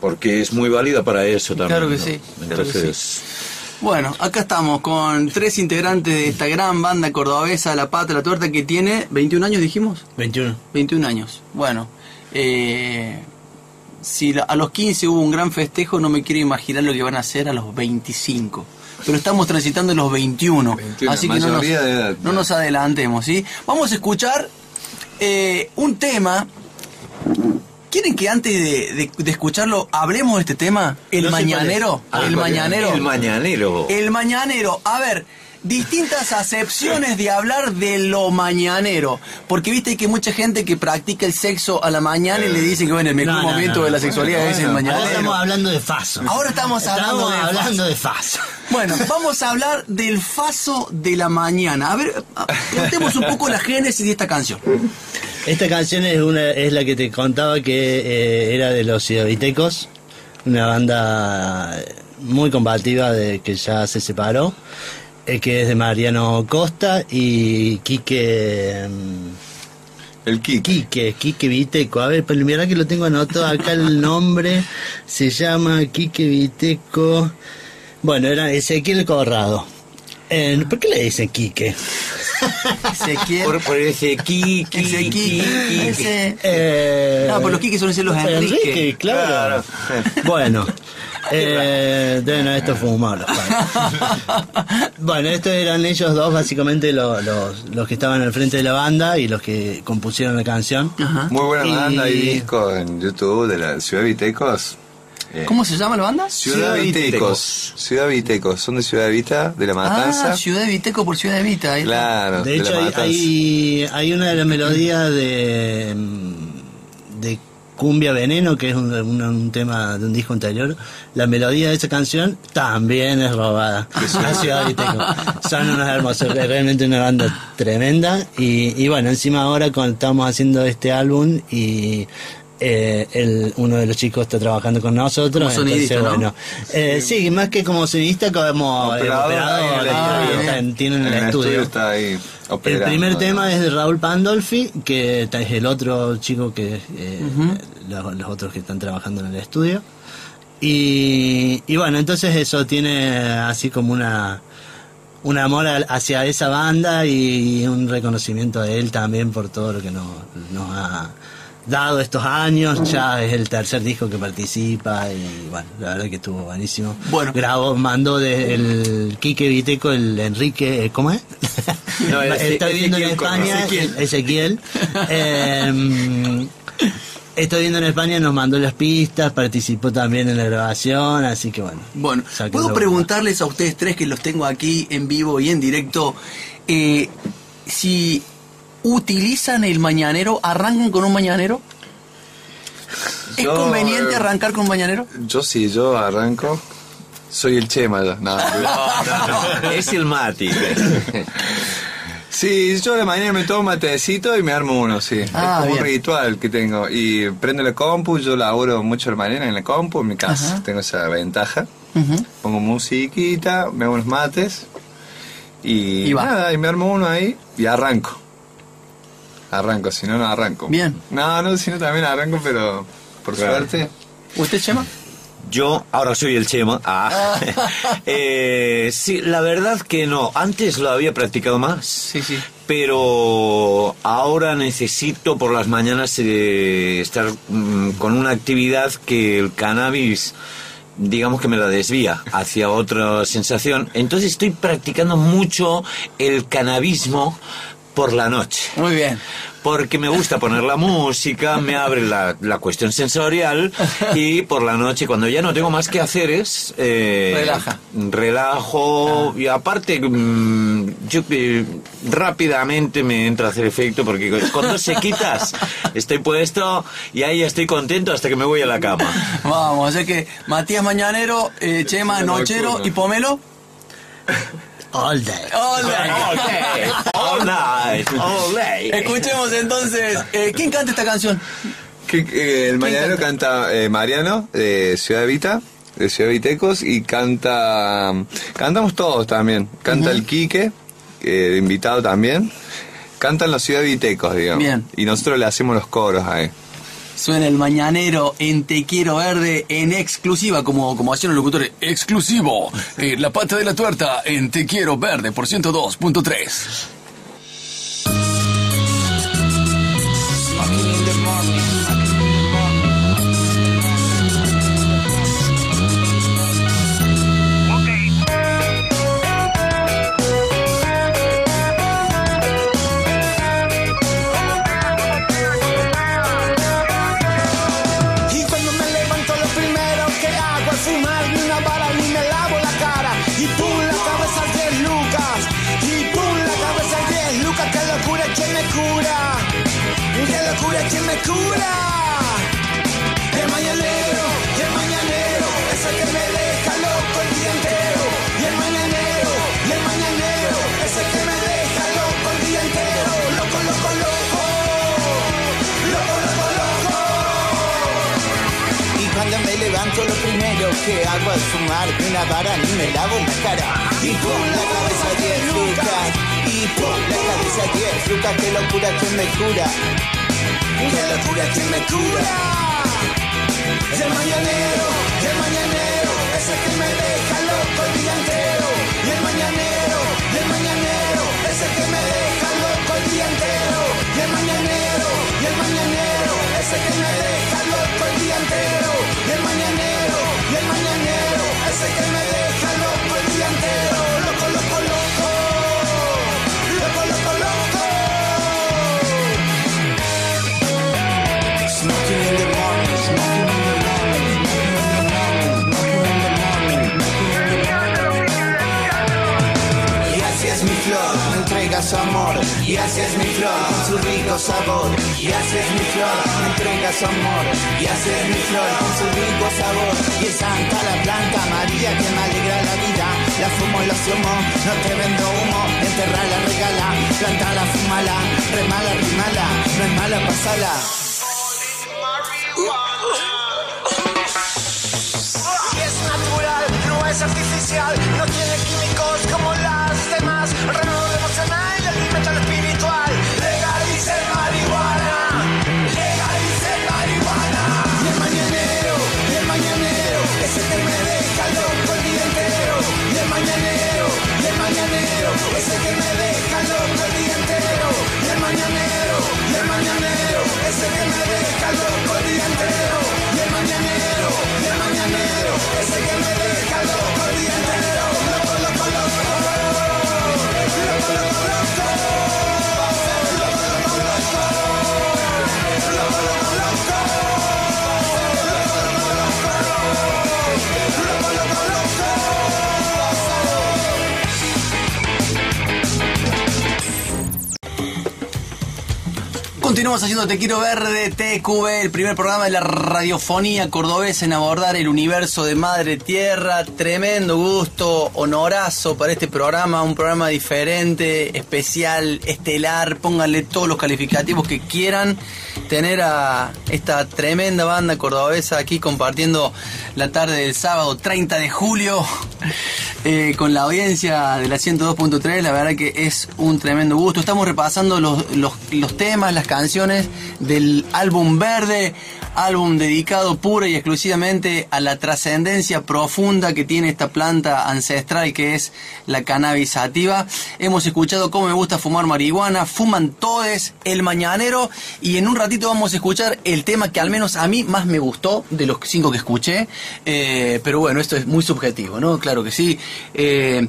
Porque es muy válida para eso también. Claro que ¿no? sí, claro que Entonces, Bueno, acá estamos con tres integrantes de esta gran banda cordobesa, La Pata, La Tuerta, que tiene 21 años, dijimos. 21. 21 años. Bueno, eh, si la- a los 15 hubo un gran festejo, no me quiero imaginar lo que van a hacer a los 25. Pero estamos transitando los 21. 21, así que no nos, mayoría de edad. no nos adelantemos, ¿sí? Vamos a escuchar eh, un tema. ¿Quieren que antes de, de- de escucharlo hablemos de este tema? El No mañanero. Ah, el mañanero. El mañanero. El mañanero. A ver, distintas acepciones de hablar de lo mañanero. Porque viste que hay mucha gente que practica el sexo a la mañana y le dicen que bueno, el mejor No, no, momento no, de la sexualidad es el Bueno, Ahora mañanero. estamos hablando de Faso. Ahora estamos hablando de hablando Faso. de Faso. Bueno, vamos a hablar del faso de la mañana. A ver, contemos un poco la génesis de esta canción. Esta canción es una es la que te contaba que eh, era de los ciudaditecos, una banda muy combativa de que ya se separó, eh, que es de Mariano Costa y Quique mm, El Kiki. Quique, Quique Viteco. A ver, pero mira que lo tengo anotado acá el nombre. Se llama Quique Viteco. Bueno, era Ezequiel Corrado. Eh, ¿Por qué le dicen Quique? Ezequiel. Por, por ese ki, Ese ki. ese- Eh, No, por los suelen ser los Enrique. claro. Bueno. Eh, bueno, esto fue padres. bueno, estos eran ellos dos, básicamente los, los, los que estaban al frente de la banda y los que compusieron la canción. Ajá. Muy buena Y- banda y disco en YouTube de la Ciudad Vitecos. Eh, ¿Cómo se llama la banda? Ciudad Ciudad Vitecos. Vitecos. Ciudad Vitecos. Son de Ciudad Vita, de La Matanza. Ah, Ciudad de Viteco por Ciudad de Vita. ahí. Claro, De hecho, hay, hay una de las melodías de, mm, de Cumbia Veneno, que es un, un- un tema de un disco anterior. La melodía de esa canción también es robada. Ciudad Viteco. Son unos hermosos, es realmente una banda tremenda. Y, y bueno, encima ahora cuando estamos haciendo este álbum y eh, el, uno de los chicos está trabajando con nosotros. Como sonidista, entonces, ¿no? bueno, eh, sí, más que como sonidista, como Operador, operador, ahí en el ah, estudio. están- tienen En el estudio. está ahí El primer tema es de Raúl Pandolfi, que es el otro chico que eh, los, los otros que están trabajando en el estudio. Y, y bueno, entonces eso tiene así como una un amor hacia esa banda y un reconocimiento a él también por todo lo que nos, nos ha dado estos años. Ya es el tercer disco que participa y bueno, la verdad que estuvo buenísimo. Bueno. grabó, mandó de el Quique Viteco, el Enrique, ¿cómo es? No, el Está viviendo en. España, Ezequiel. Ezequiel. Eh, Estoy viendo en España, nos mandó las pistas, participó también en la grabación, así que bueno. Bueno, ¿puedo preguntarles a ustedes tres que los tengo aquí en vivo y en directo eh, si utilizan el mañanero, arrancan con un mañanero? ¿Es Yo, conveniente eh, arrancar con un mañanero? Yo sí, yo arranco. Soy el Chema ya. No, No, no, es el Mati. Sí, yo de mañana me tomo un matecito y me armo uno, sí. Ah, es como bien. un ritual que tengo. Y prendo la compu, yo laburo mucho de mañana en la compu, en mi casa. Ajá. Tengo esa ventaja. Ujú. Pongo musiquita, me hago unos mates. Y, nada, y me armo uno ahí y arranco. Arranco, si no, no arranco. Bien. No, no, si no también arranco, pero por Claro. suerte. ¿Usted, Chema? Yo ahora soy el Chema. Ah. Eh, sí, la verdad que no. Antes lo había practicado más. Sí, sí. Pero ahora necesito por las mañanas eh, estar mm, con una actividad que el cannabis, digamos que me la desvía hacia otra sensación. Entonces estoy practicando mucho el cannabismo por la noche. Muy bien. Porque me gusta poner la música, me abre la, la cuestión sensorial y por la noche cuando ya no tengo más que hacer es... eh, Relaja. Relajo y aparte mm, yo eh, rápidamente me entra a hacer efecto porque con dos sequitas estoy puesto y ahí estoy contento hasta que me voy a la cama. Vamos, así que Matías Mañanero, eh, Chema Nochero y Pomelo. All day. Hola. All night, all day. Escuchemos entonces, eh, ¿quién canta esta canción? Que, que el mañanero canta eh, Mariano, de Ciudad Evita, de Ciudad Vitecos, y canta. Cantamos todos también. Canta el Quique, eh, de invitado también. Cantan los Ciudad Vitecos, digamos. Bien. Y nosotros le hacemos los coros ahí. Suena el mañanero en Te Quiero Verde en exclusiva, como, como hacían los locutores. Exclusivo. eh, la pata de la tuerta en Te Quiero Verde por 102.3. primero que hago es fumar de una vara ni me lavo la cara. Y pum la cabeza 10 lucas Y pum la cabeza 10 lucas Qué locura que me cura. Qué locura que me cura. Y el mañanero, y el mañanero Es el que me deja loco el día entero. Y el mañanero, mañanero Es el que me Y así es mi flor, su rico sabor. Y así es mi flor, me entrega su amor. Y así es mi flor, con su rico sabor. Y es santa la planta María que me alegra la vida. La fumo, la sumo, no te vendo humo. Enterrala, regala, plantala, fumala. Remala, rimala, no es mala, pasala. Continuamos haciendo Te Quiero Verde, TQV, el primer programa de la radiofonía cordobesa en abordar el universo de Madre Tierra. Tremendo gusto, honorazo para este programa, un programa diferente, especial, estelar. Pónganle todos los calificativos que quieran. Tener a esta tremenda banda cordobesa aquí compartiendo la tarde del sábado 30 de julio eh, con la audiencia de la 102.3. La verdad que es un tremendo gusto. Estamos repasando los, los temas, las canciones del álbum verde, álbum dedicado pura y exclusivamente a la trascendencia profunda que tiene esta planta ancestral que es la cannabis sativa. Hemos escuchado cómo me gusta fumar marihuana, fuman todes, el mañanero y en un ratito vamos a escuchar el tema que al menos a mí más me gustó de los cinco que escuché. Eh, pero bueno, esto es muy subjetivo, ¿no? Claro que sí. Eh,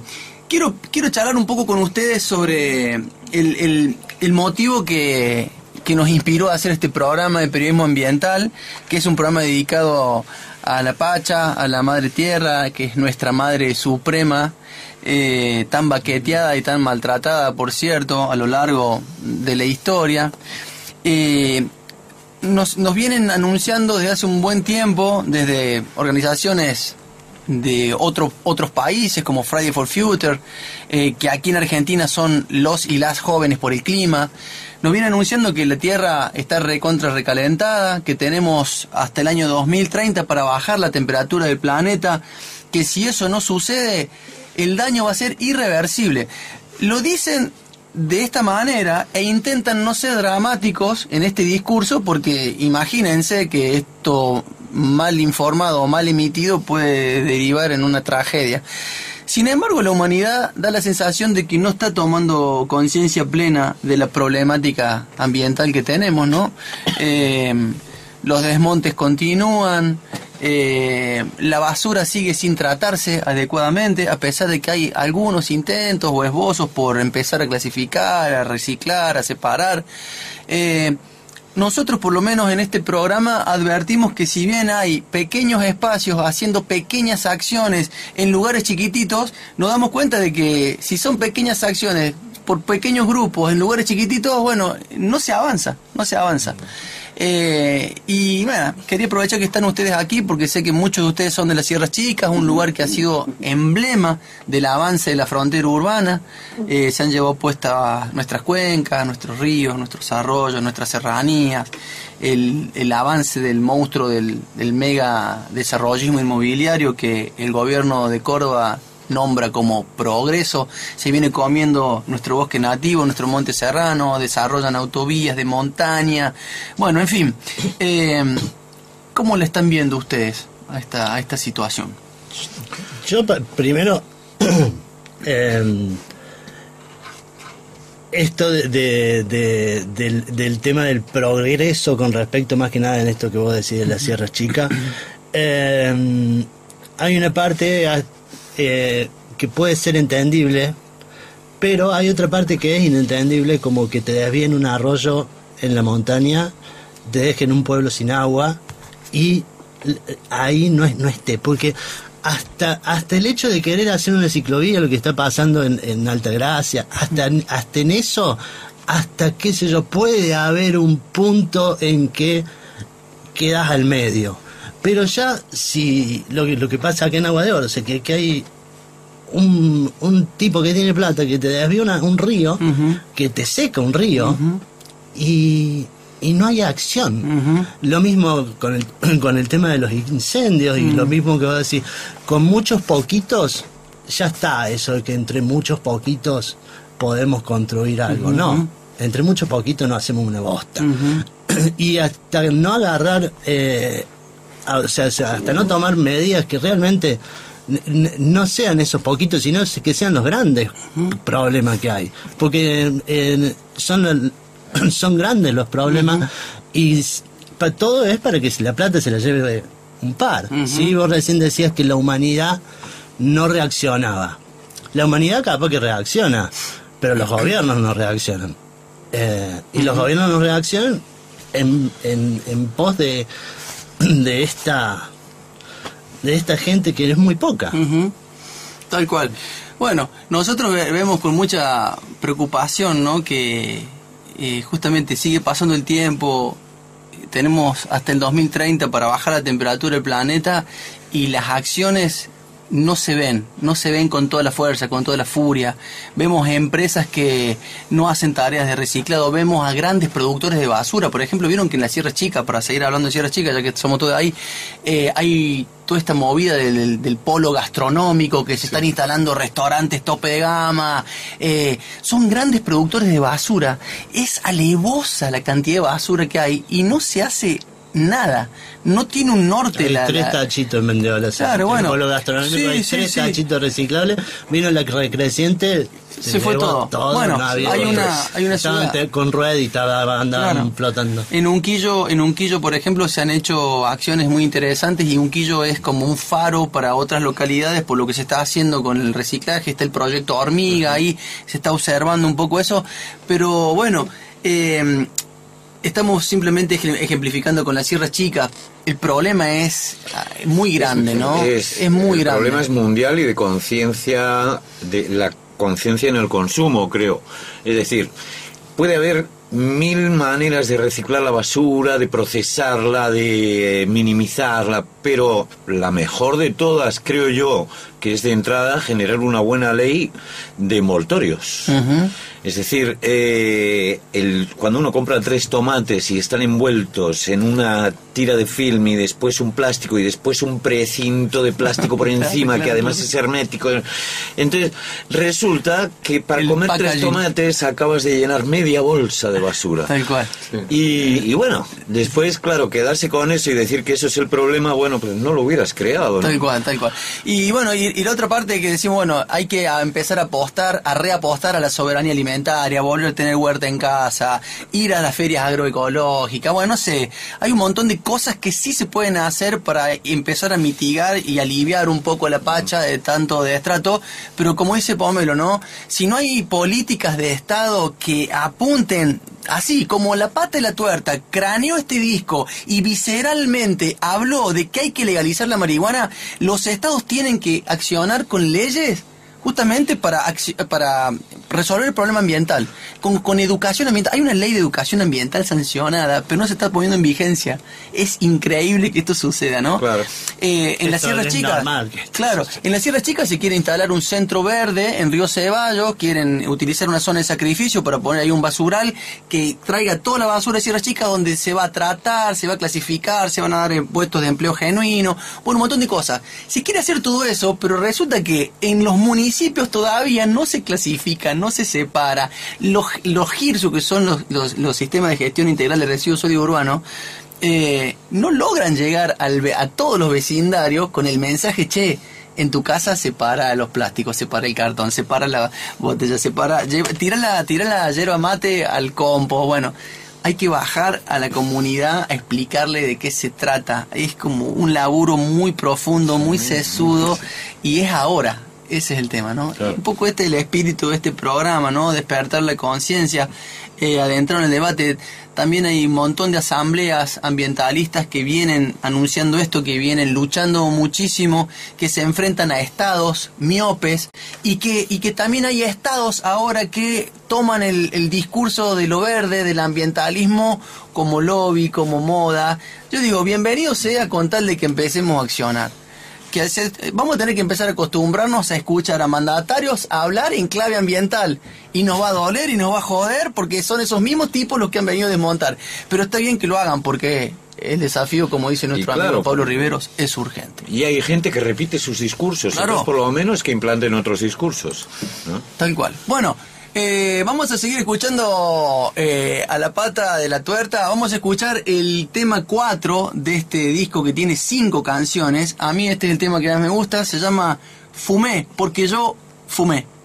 quiero, quiero charlar un poco con ustedes sobre el, el motivo que, que nos inspiró a hacer este programa de periodismo ambiental, que es un programa dedicado a la Pacha, a la Madre Tierra, que es nuestra Madre Suprema, eh, tan baqueteada y tan maltratada, por cierto, a lo largo de la historia. Eh, nos, nos vienen anunciando desde hace un buen tiempo, desde organizaciones de otro, otros países como Friday for Future, eh, que aquí en Argentina son los y las jóvenes por el clima. Nos viene anunciando que la Tierra está recontra recalentada, que tenemos hasta el año 2030 para bajar la temperatura del planeta, que si eso no sucede, el daño va a ser irreversible. Lo dicen de esta manera e intentan no ser dramáticos en este discurso porque imagínense que esto mal informado o mal emitido puede derivar en una tragedia. Sin embargo, la humanidad da la sensación de que no está tomando conciencia plena de la problemática ambiental que tenemos, ¿no? Eh, los desmontes continúan, eh, la basura sigue sin tratarse adecuadamente, a pesar de que hay algunos intentos o esbozos por empezar a clasificar, a reciclar, a separar. Eh, nosotros por lo menos en este programa advertimos que si bien hay pequeños espacios haciendo pequeñas acciones en lugares chiquititos, nos damos cuenta de que si son pequeñas acciones por pequeños grupos en lugares chiquititos, bueno, no se avanza, no se avanza. Eh, y bueno, quería aprovechar que están ustedes aquí porque sé que muchos de ustedes son de las Sierras Chicas, un lugar que ha sido emblema del avance de la frontera urbana. Eh, se han llevado puestas nuestras cuencas, nuestros ríos, nuestros arroyos, nuestras serranías, el, el avance del monstruo del, del mega desarrollismo inmobiliario que el gobierno de Córdoba nombra como progreso, se viene comiendo nuestro bosque nativo, nuestro monte serrano, desarrollan autovías de montaña, bueno, en fin, eh, ¿cómo le están viendo ustedes a esta, a esta situación? Yo primero, em, esto de, de- de- del, del tema del progreso con respecto más que nada en esto que vos decís de la Sierra Chica, em, hay una parte ah, eh, que puede ser entendible, pero hay otra parte que es inentendible, como que te desvíen un arroyo en la montaña, te dejen un pueblo sin agua y l- ahí no, es, no esté, porque hasta, hasta el hecho de querer hacer una ciclovía, lo que está pasando en, en Altagracia, hasta, hasta en eso, hasta qué sé yo, puede haber un punto en que quedas al medio. Pero ya si lo que, lo que pasa acá en Agua de Oro, o sea, que, que hay un, un tipo que tiene plata que te desvía una- un río, que te seca un río, y, y no hay acción. Lo mismo con el, con el tema de los incendios y lo mismo que va a decir, con muchos poquitos, ya está eso de que entre muchos poquitos podemos construir algo. No, entre muchos poquitos no hacemos una bosta. y hasta no agarrar, eh, o sea, hasta no tomar medidas que realmente no sean esos poquitos, sino que sean los grandes problemas que hay. Porque eh, son, son grandes los problemas y pa- todo es para que la plata se la lleve un par. ¿sí? Vos recién decías que la humanidad no reaccionaba. La humanidad capaz que reacciona, pero los gobiernos no reaccionan. Eh, y los gobiernos no reaccionan en, en, en pos de, de esta de esta gente que es muy poca. Tal cual. Bueno, nosotros ve- vemos con mucha preocupación, ¿no? Que eh, justamente sigue pasando el tiempo, tenemos hasta el 2030 para bajar la temperatura del planeta y las acciones no se ven, no se ven con toda la fuerza, con toda la furia. Vemos empresas que no hacen tareas de reciclado, vemos a grandes productores de basura. Por ejemplo, vieron que en la Sierra Chica, para seguir hablando de Sierra Chica, ya que somos todos ahí, eh, hay toda esta movida del, del polo gastronómico, que se están instalando restaurantes tope de gama. eh, son grandes productores de basura. Es alevosa la cantidad de basura que hay y no se hace nada. No tiene un norte Hay la, tres la- tachitos en Mendiola. Claro, bueno. Gastronómico Sí, hay sí, tres sí. tachitos reciclables. Vino la recreciente. Se fue todo. Bueno, había hay una- hay una ciudad- con estaba- andaban Claro. flotando. En Unquillo, en Unquillo, por ejemplo, se han hecho acciones muy interesantes y Unquillo es como un faro para otras localidades por lo que se está haciendo con el reciclaje. Está el proyecto Hormiga, ahí se está observando un poco eso. Pero bueno, eh, estamos simplemente ejem- ejemplificando con la Sierra Chica. El problema es ah, muy grande, ¿no? Es, muy el grande. problema es mundial y de conciencia, de la conciencia en el consumo, creo. Es decir, puede haber mil maneras de reciclar la basura, de procesarla, de minimizarla, pero la mejor de todas, creo yo, que es de entrada generar una buena ley de envoltorios. Ujú. Es decir, eh, el, cuando uno compra tres tomates y están envueltos en una tira de film y después un plástico y después un precinto de plástico por encima que además es hermético, entonces resulta que para El comer tres tomates acabas de llenar media bolsa de basura. Tal cual. Y, y bueno, después, claro, quedarse con eso y decir que eso es el problema, bueno, pues no lo hubieras creado. ¿no? Tal cual, tal cual. Y bueno, y, y la otra parte que decimos, bueno, hay que empezar a apostar, a reapostar a la soberanía alimentaria, volver a tener huerta en casa, ir a las ferias agroecológicas, bueno, no sé, hay un montón de cosas que sí se pueden hacer para empezar a mitigar y aliviar un poco la pacha de tanto de estrato, pero como dice Pomelo, ¿no? Si no hay políticas de Estado que apunten así como la pata de la tuerta craneó este disco y visceralmente habló de que hay que legalizar la marihuana, los estados tienen que accionar con leyes justamente para, resolver el problema ambiental, con, con educación ambiental. Hay una ley de educación ambiental sancionada, pero no se está poniendo en vigencia. Es increíble que esto suceda, ¿no? Claro. Eh, en la Sierra Chica, claro, en la Sierra Chica se quiere instalar un centro verde en Río Ceballos, quieren utilizar una zona de sacrificio para poner ahí un basural que traiga toda la basura de Sierra Chica donde se va a tratar, se va a clasificar, se van a dar eh, puestos de empleo genuino, bueno, un montón de cosas. Se quiere hacer todo eso, pero resulta que en los municipios todavía no se clasifica, no se separa. Los, los GIRSU, que son los, los, los sistemas de gestión integral de residuos sólidos urbanos, eh, no logran llegar al, a todos los vecindarios con el mensaje, che, en tu casa separa los plásticos, separa el cartón, separa la botella, separa, lleva- tira la, tira la yerba mate al compost, bueno. Hay que bajar a la comunidad a explicarle de qué se trata. Es como un laburo muy profundo, muy sesudo y es ahora. Ese es el tema, ¿no? Claro. Un poco este es el espíritu de este programa, ¿no? Despertar la conciencia, eh, adentrar en el debate. También hay un montón de asambleas ambientalistas que vienen anunciando esto, que vienen luchando muchísimo, que se enfrentan a estados miopes y que, y que también hay estados ahora que toman el, el discurso de lo verde, del ambientalismo, como lobby, como moda. Yo digo, bienvenido sea con tal de que empecemos a accionar que vamos a tener que empezar a acostumbrarnos a escuchar a mandatarios a hablar en clave ambiental. Y nos va a doler y nos va a joder porque son esos mismos tipos los que han venido a desmontar. Pero está bien que lo hagan porque el desafío, como dice nuestro claro, amigo Pablo Riveros, es urgente. Y hay gente que repite sus discursos, Claro. por lo menos que implanten otros discursos. ¿no? Tal cual. Bueno, eh, vamos a seguir escuchando eh, a la pata de la tuerta. Vamos a escuchar el tema 4 de este disco que tiene 5 canciones. A mí este es el tema que más me gusta. Se llama Fumé, porque yo fumé. Fumé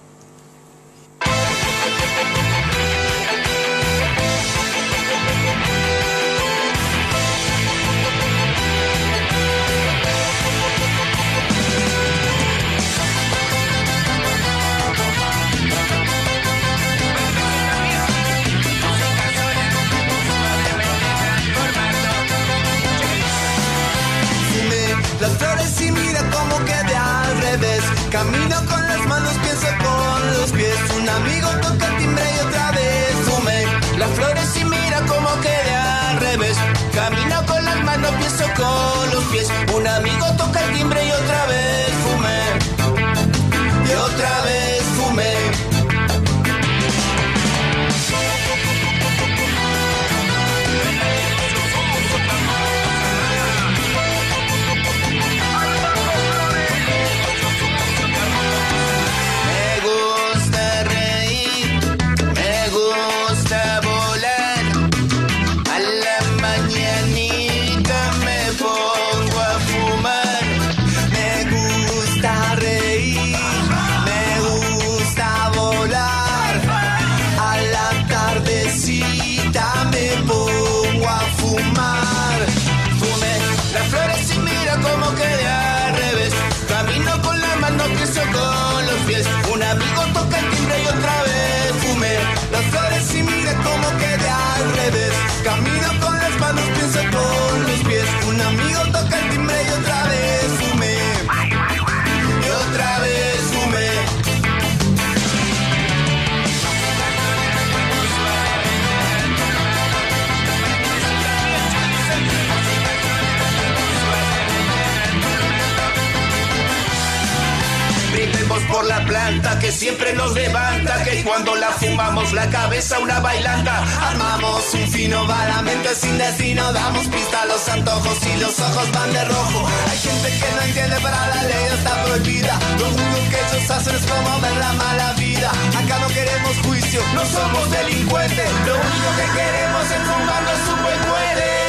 siempre nos levanta, que cuando la fumamos la cabeza una bailanta. Armamos un fino balamente sin destino, damos pista a los antojos y los ojos van de rojo. Hay gente que no entiende, pero la ley está prohibida. Lo único que ellos hacen es promover la mala vida. Acá no queremos juicio, no somos delincuentes. Lo único que queremos es fumarnos un buen muere.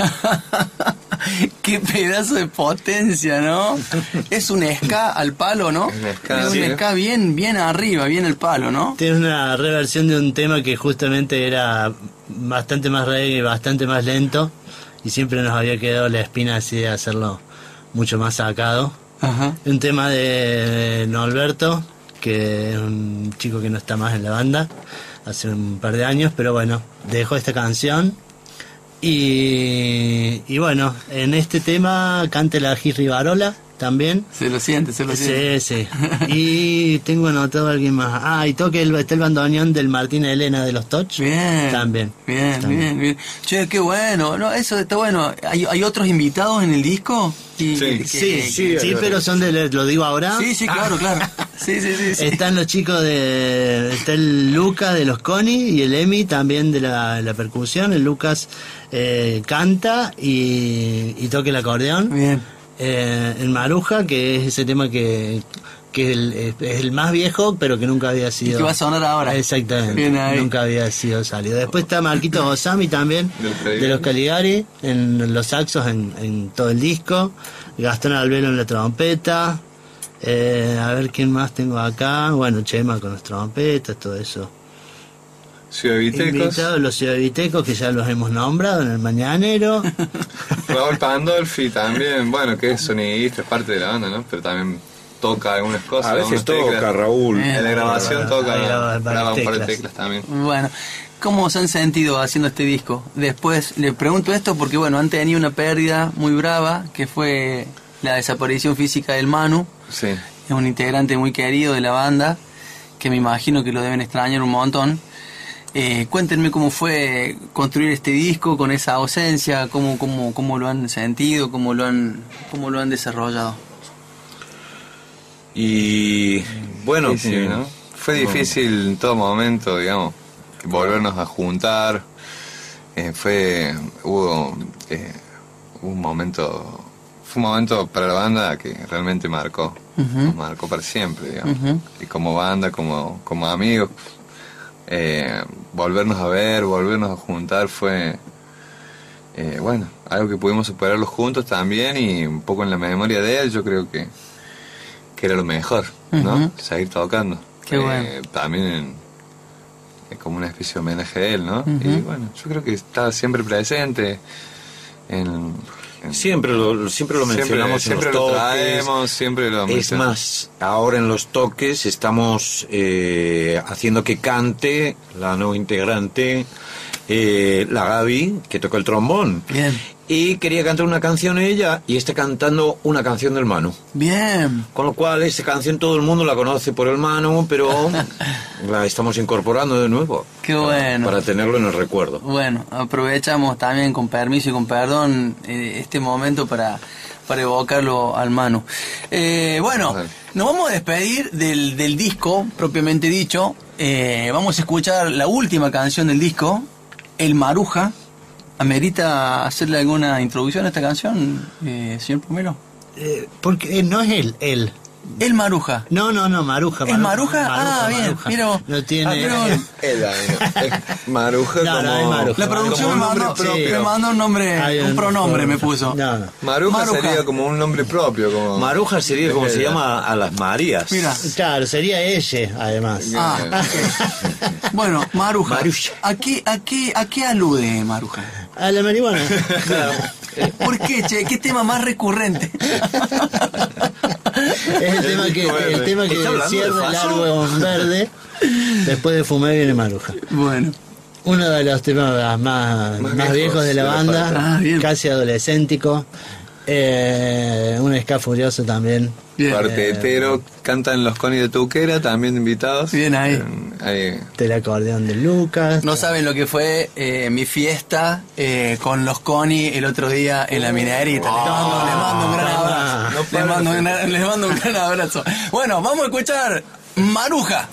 Qué pedazo de potencia, ¿no? Es un ska al palo, ¿no? Un ska, es un ska bien, bien arriba, bien el palo, ¿no? Tiene una reversión de un tema que justamente era bastante más reggae, bastante más lento y siempre nos había quedado la espina así de hacerlo mucho más sacado. Ajá. Un tema de Norberto, que es un chico que no está más en la banda hace un par de años, pero bueno, dejó esta canción. Y, y bueno, en este tema cante la Gis Rivarola también. Se lo siente, se lo siente. Sí, sí. Y tengo anotado a alguien más. Ah, y toque el, está el bandoneón del Martín Elena de los Toch. Bien. También. Bien, También. bien, bien. Che, qué bueno. No, eso está bueno. ¿Hay, hay otros invitados en el disco? Sí. que- Sí, que- sí, sí, pero son de, lo digo ahora. Sí, sí, claro, claro. Sí, sí, sí. sí. Están los chicos de. Está el Lucas de los Coni y el Emi también de la, la percusión. El Lucas eh, canta y, y toca el acordeón. Bien. Eh, el Maruja, que es ese tema que, que es, el, es el más viejo, pero que nunca había sido. que va a sonar ahora. Exactamente. Nunca había sido salido. Después está Marquito Osami también, de los Caligari, en los saxos en, en todo el disco. Gastón Albelo en la trompeta. Eh, a ver quién más tengo acá. Bueno, Chema con las trompetas, todo eso. Ciudad Vitecos, Invitados los ciudaditecos que ya los hemos nombrado en el mañanero. Raúl Pandolfi también, bueno, que es sonidista, es parte de la banda, ¿no? Pero también toca algunas cosas. A veces teclas. toca Raúl. En la grabación toca, graba graba un par de teclas. teclas también. Bueno, ¿cómo se han sentido haciendo este disco? Después le pregunto esto porque, bueno, han tenido una pérdida muy brava, que fue la desaparición física del Manu. Sí. Es un integrante muy querido de la banda, que me imagino que lo deben extrañar un montón. Eh, cuéntenme cómo fue construir este disco con esa ausencia, cómo, cómo, cómo lo han sentido, cómo lo han, cómo lo han desarrollado. Y bueno, eh, ¿no? Fue difícil en todo momento, digamos, volvernos a juntar. Eh, fue, hubo, eh, un momento, fue un momento para la banda que realmente marcó, nos marcó para siempre, digamos. Y como banda, como, como amigos, eh, volvernos a ver, volvernos a juntar fue, eh, bueno, algo que pudimos superarlo juntos también y un poco en la memoria de él, yo creo que, que era lo mejor, ¿no? Ujú. Seguir tocando. Qué bueno. También en- es como una especie de homenaje a él, ¿no? Y bueno, yo creo que está siempre presente en, Siempre lo, siempre lo mencionamos siempre en los lo toques. traemos, siempre lo Es más, ahora en los toques estamos eh, haciendo que cante la nueva integrante, eh, la Gaby, que toca el trombón. Bien. Y quería cantar una canción ella y está cantando una canción del Manu. Bien. Con lo cual, esa canción todo el mundo la conoce por el Manu, pero la estamos incorporando de nuevo. Qué para- bueno. Para tenerlo en el recuerdo. Bueno, aprovechamos también con permiso y con perdón eh, este momento para, para evocarlo al Manu. Eh, bueno, Vale. nos vamos a despedir del, del disco, propiamente dicho. Eh, vamos a escuchar la última canción del disco, El Maruja. ¿Amerita hacerle alguna introducción a esta canción, eh, señor Pomelo? Eh, porque eh, no es él, él. El Maruja. No, no, no, Maruja. ¿Es Maruja? Ah, bien, mira vos. No tiene... Ah, pero- El Maruja No, como... no, Maruja. La producción me como un nombre mandó, propio. me mandó un nombre, un pronombre me puso. No, no. Maruja, Maruja. sería como un nombre propio. Como... Maruja sería como se llama a las Marías. Mira. Claro, sería ella, además. Ah, Bueno, Maruja. Maruja. ¿A qué, a, qué, ¿A qué alude Maruja? A la marihuana. ¿Por qué, che? ¿Qué tema más recurrente? Es el tema que, el tema que ¿Está hablando de cierra el árbol verde. Después de fumar viene Maruja. bueno, Uno de los temas más, más, viejos viejos de la de la banda, Ah, casi adolescéntico. Eh, un ska furioso también. bien. Cuartetero, cantan los Conis de Tuquera, también invitados. Bien ahí. Eh, ahí. Del acordeón de Lucas. No saben lo que fue eh, mi fiesta eh, con los Coni el otro día en la minerita. Les mando, les mando un gran abrazo. No les, mando de un gran, les mando un gran abrazo. Bueno, vamos a escuchar. Maruja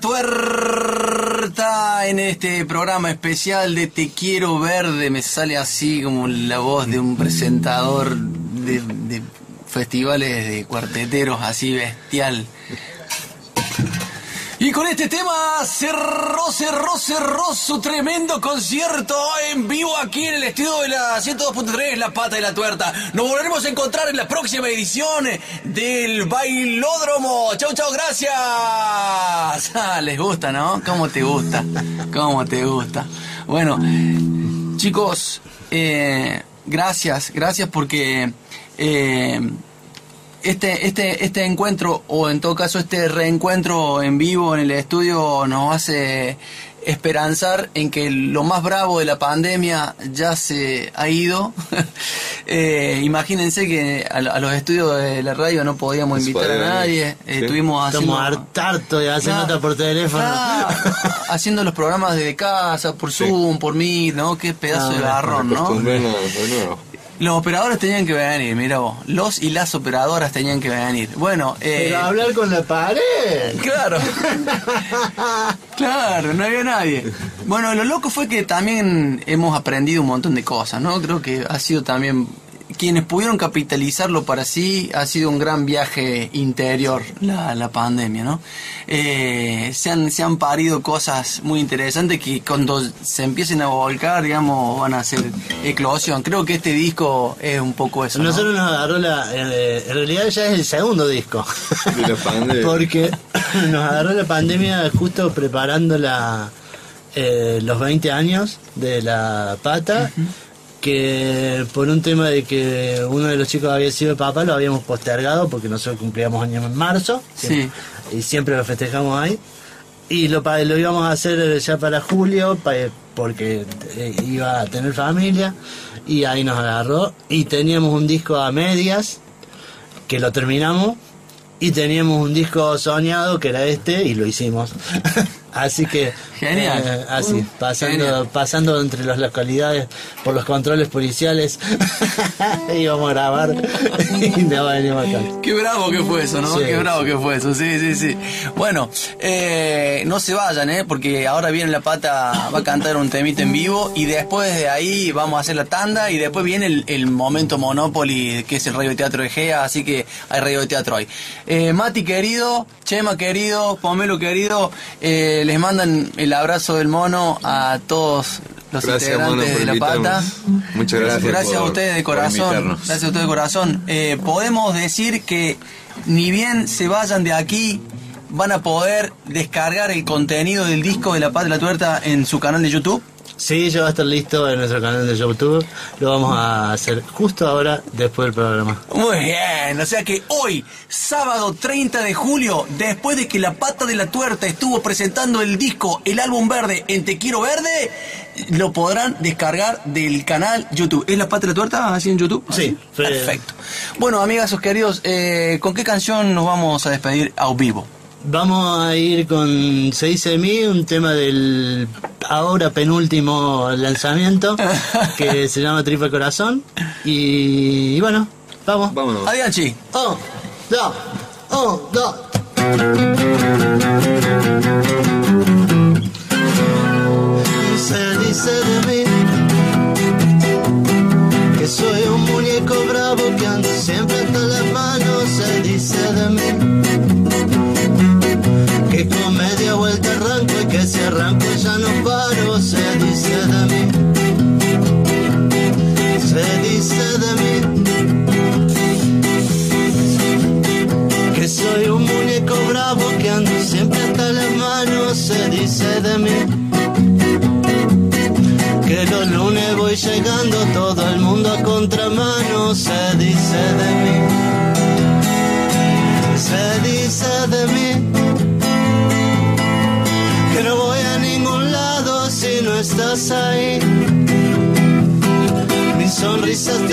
Tuerta en este programa especial de Te Quiero Verde. Me sale así como la voz de un presentador de, de festivales de cuarteteros, así bestial. Y con este tema cerró, cerró, cerró su tremendo concierto en vivo aquí en el estudio de la 102.3, La Pata de la Tuerta. Nos volveremos a encontrar en la próxima edición del Bailódromo. Chau, chau, gracias. Ah, les gusta, ¿no? ¿Cómo te gusta? ¿Cómo te gusta? Bueno, chicos, eh, gracias, gracias porque... eh, este, este, este encuentro, o en todo caso este reencuentro en vivo en el estudio, nos hace esperanzar en que lo más bravo de la pandemia ya se ha ido. Eh, imagínense que a, a los estudios de la radio no podíamos invitar a nadie. Eh, Sí. Estuvimos haciendo... Hartartos de hacer nota por teléfono. Haciendo los programas desde casa, por Zoom, por Meet, ¿no? Qué pedazo Ah, de garrón, ¿no? Los operadores tenían que venir, mira vos. Los y las operadoras tenían que venir. Bueno, eh, Pero hablar con la pared. Claro. claro, no había nadie. Bueno, lo loco fue que también hemos aprendido un montón de cosas, ¿no? Creo que ha sido también quienes pudieron capitalizarlo para sí ha sido un gran viaje interior la, la pandemia, ¿no? Eh, se, han, se han parido cosas muy interesantes que cuando se empiecen a volcar, digamos, van a hacer eclosión. Creo que este disco es un poco eso. ¿no? Nosotros nos agarró la. eh, en realidad ya es el segundo disco. De la pandemia. Porque nos agarró la pandemia justo preparando la, eh, los 20 años de la pata. Que por un tema de que uno de los chicos había sido papá, lo habíamos postergado porque nosotros cumplíamos años en marzo. Sí. Y siempre lo festejamos ahí. Y lo, lo íbamos a hacer ya para julio porque eh, iba a tener familia. Y ahí nos agarró. Y teníamos un disco a medias que lo terminamos y teníamos un disco soñado que era este y lo hicimos. así que Genial. eh, así, pasando Genial. pasando entre las localidades por los controles policiales íbamos a grabar y nos venimos acá. Qué bravo que fue eso, ¿no? Sí, Qué bravo sí. que fue eso, sí, sí, sí. Bueno, eh, no se vayan, ¿eh? Porque ahora viene la pata, va a cantar un temita en vivo y después de ahí vamos a hacer la tanda y después viene el, el momento Monopoly, que es el radio teatro de Gea, así que hay radio de teatro hoy. Eh, Mati querido, Chema querido, Pomelo querido, eh, les mandan el abrazo del mono a todos los Gracias, integrantes de la pata. Muchas gracias. Gracias a ustedes de corazón. Gracias a ustedes de corazón. Eh, podemos decir que ni bien se vayan de aquí, van a poder descargar el contenido del disco de La Paz de la Tuerta en su canal de YouTube. Sí, ya va a estar listo en nuestro canal de YouTube. Lo vamos a hacer justo ahora después del programa. Muy bien, o sea que hoy, sábado 30 de julio, después de que La Pata de la Tuerta estuvo presentando el disco, el álbum verde en Te Quiero Verde, lo podrán descargar del canal YouTube. ¿Es La Pata de la Tuerta así en YouTube? Sí, Perfecto. Bueno, amigas queridos, eh, ¿con qué canción nos vamos a despedir a vivo? Vamos a ir con Se dice de mí, un tema del ahora penúltimo lanzamiento que se llama Triple Corazón. Y, y bueno, vamos. Vámonos. Adianchi. Un, dos, un, dos. Se dice de mí que soy un muñeco bravo que ando siempre hasta las manos. Se dice de mí arranco y que si arranco ya no paro. Se dice de mí,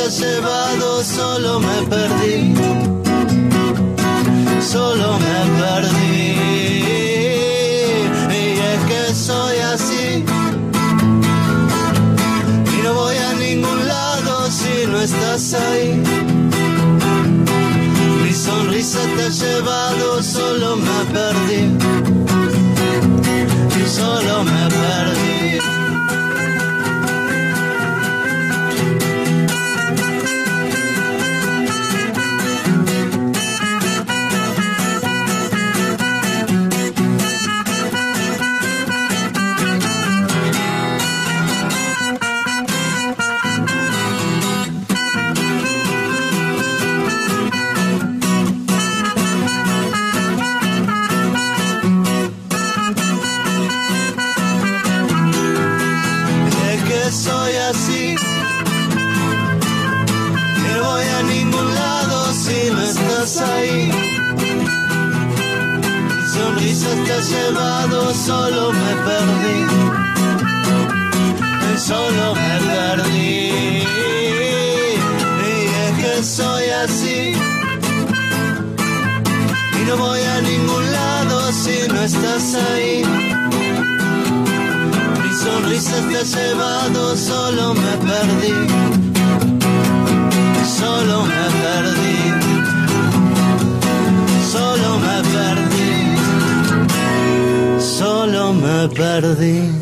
llevado, solo me perdí solo me perdí. Y es que soy así. Y no voy a ningún lado si no estás ahí. Mi sonrisa te ha ahí. Mi sonrisa te ha solo me perdí. Solo me perdí. Solo me perdí. Solo me perdí.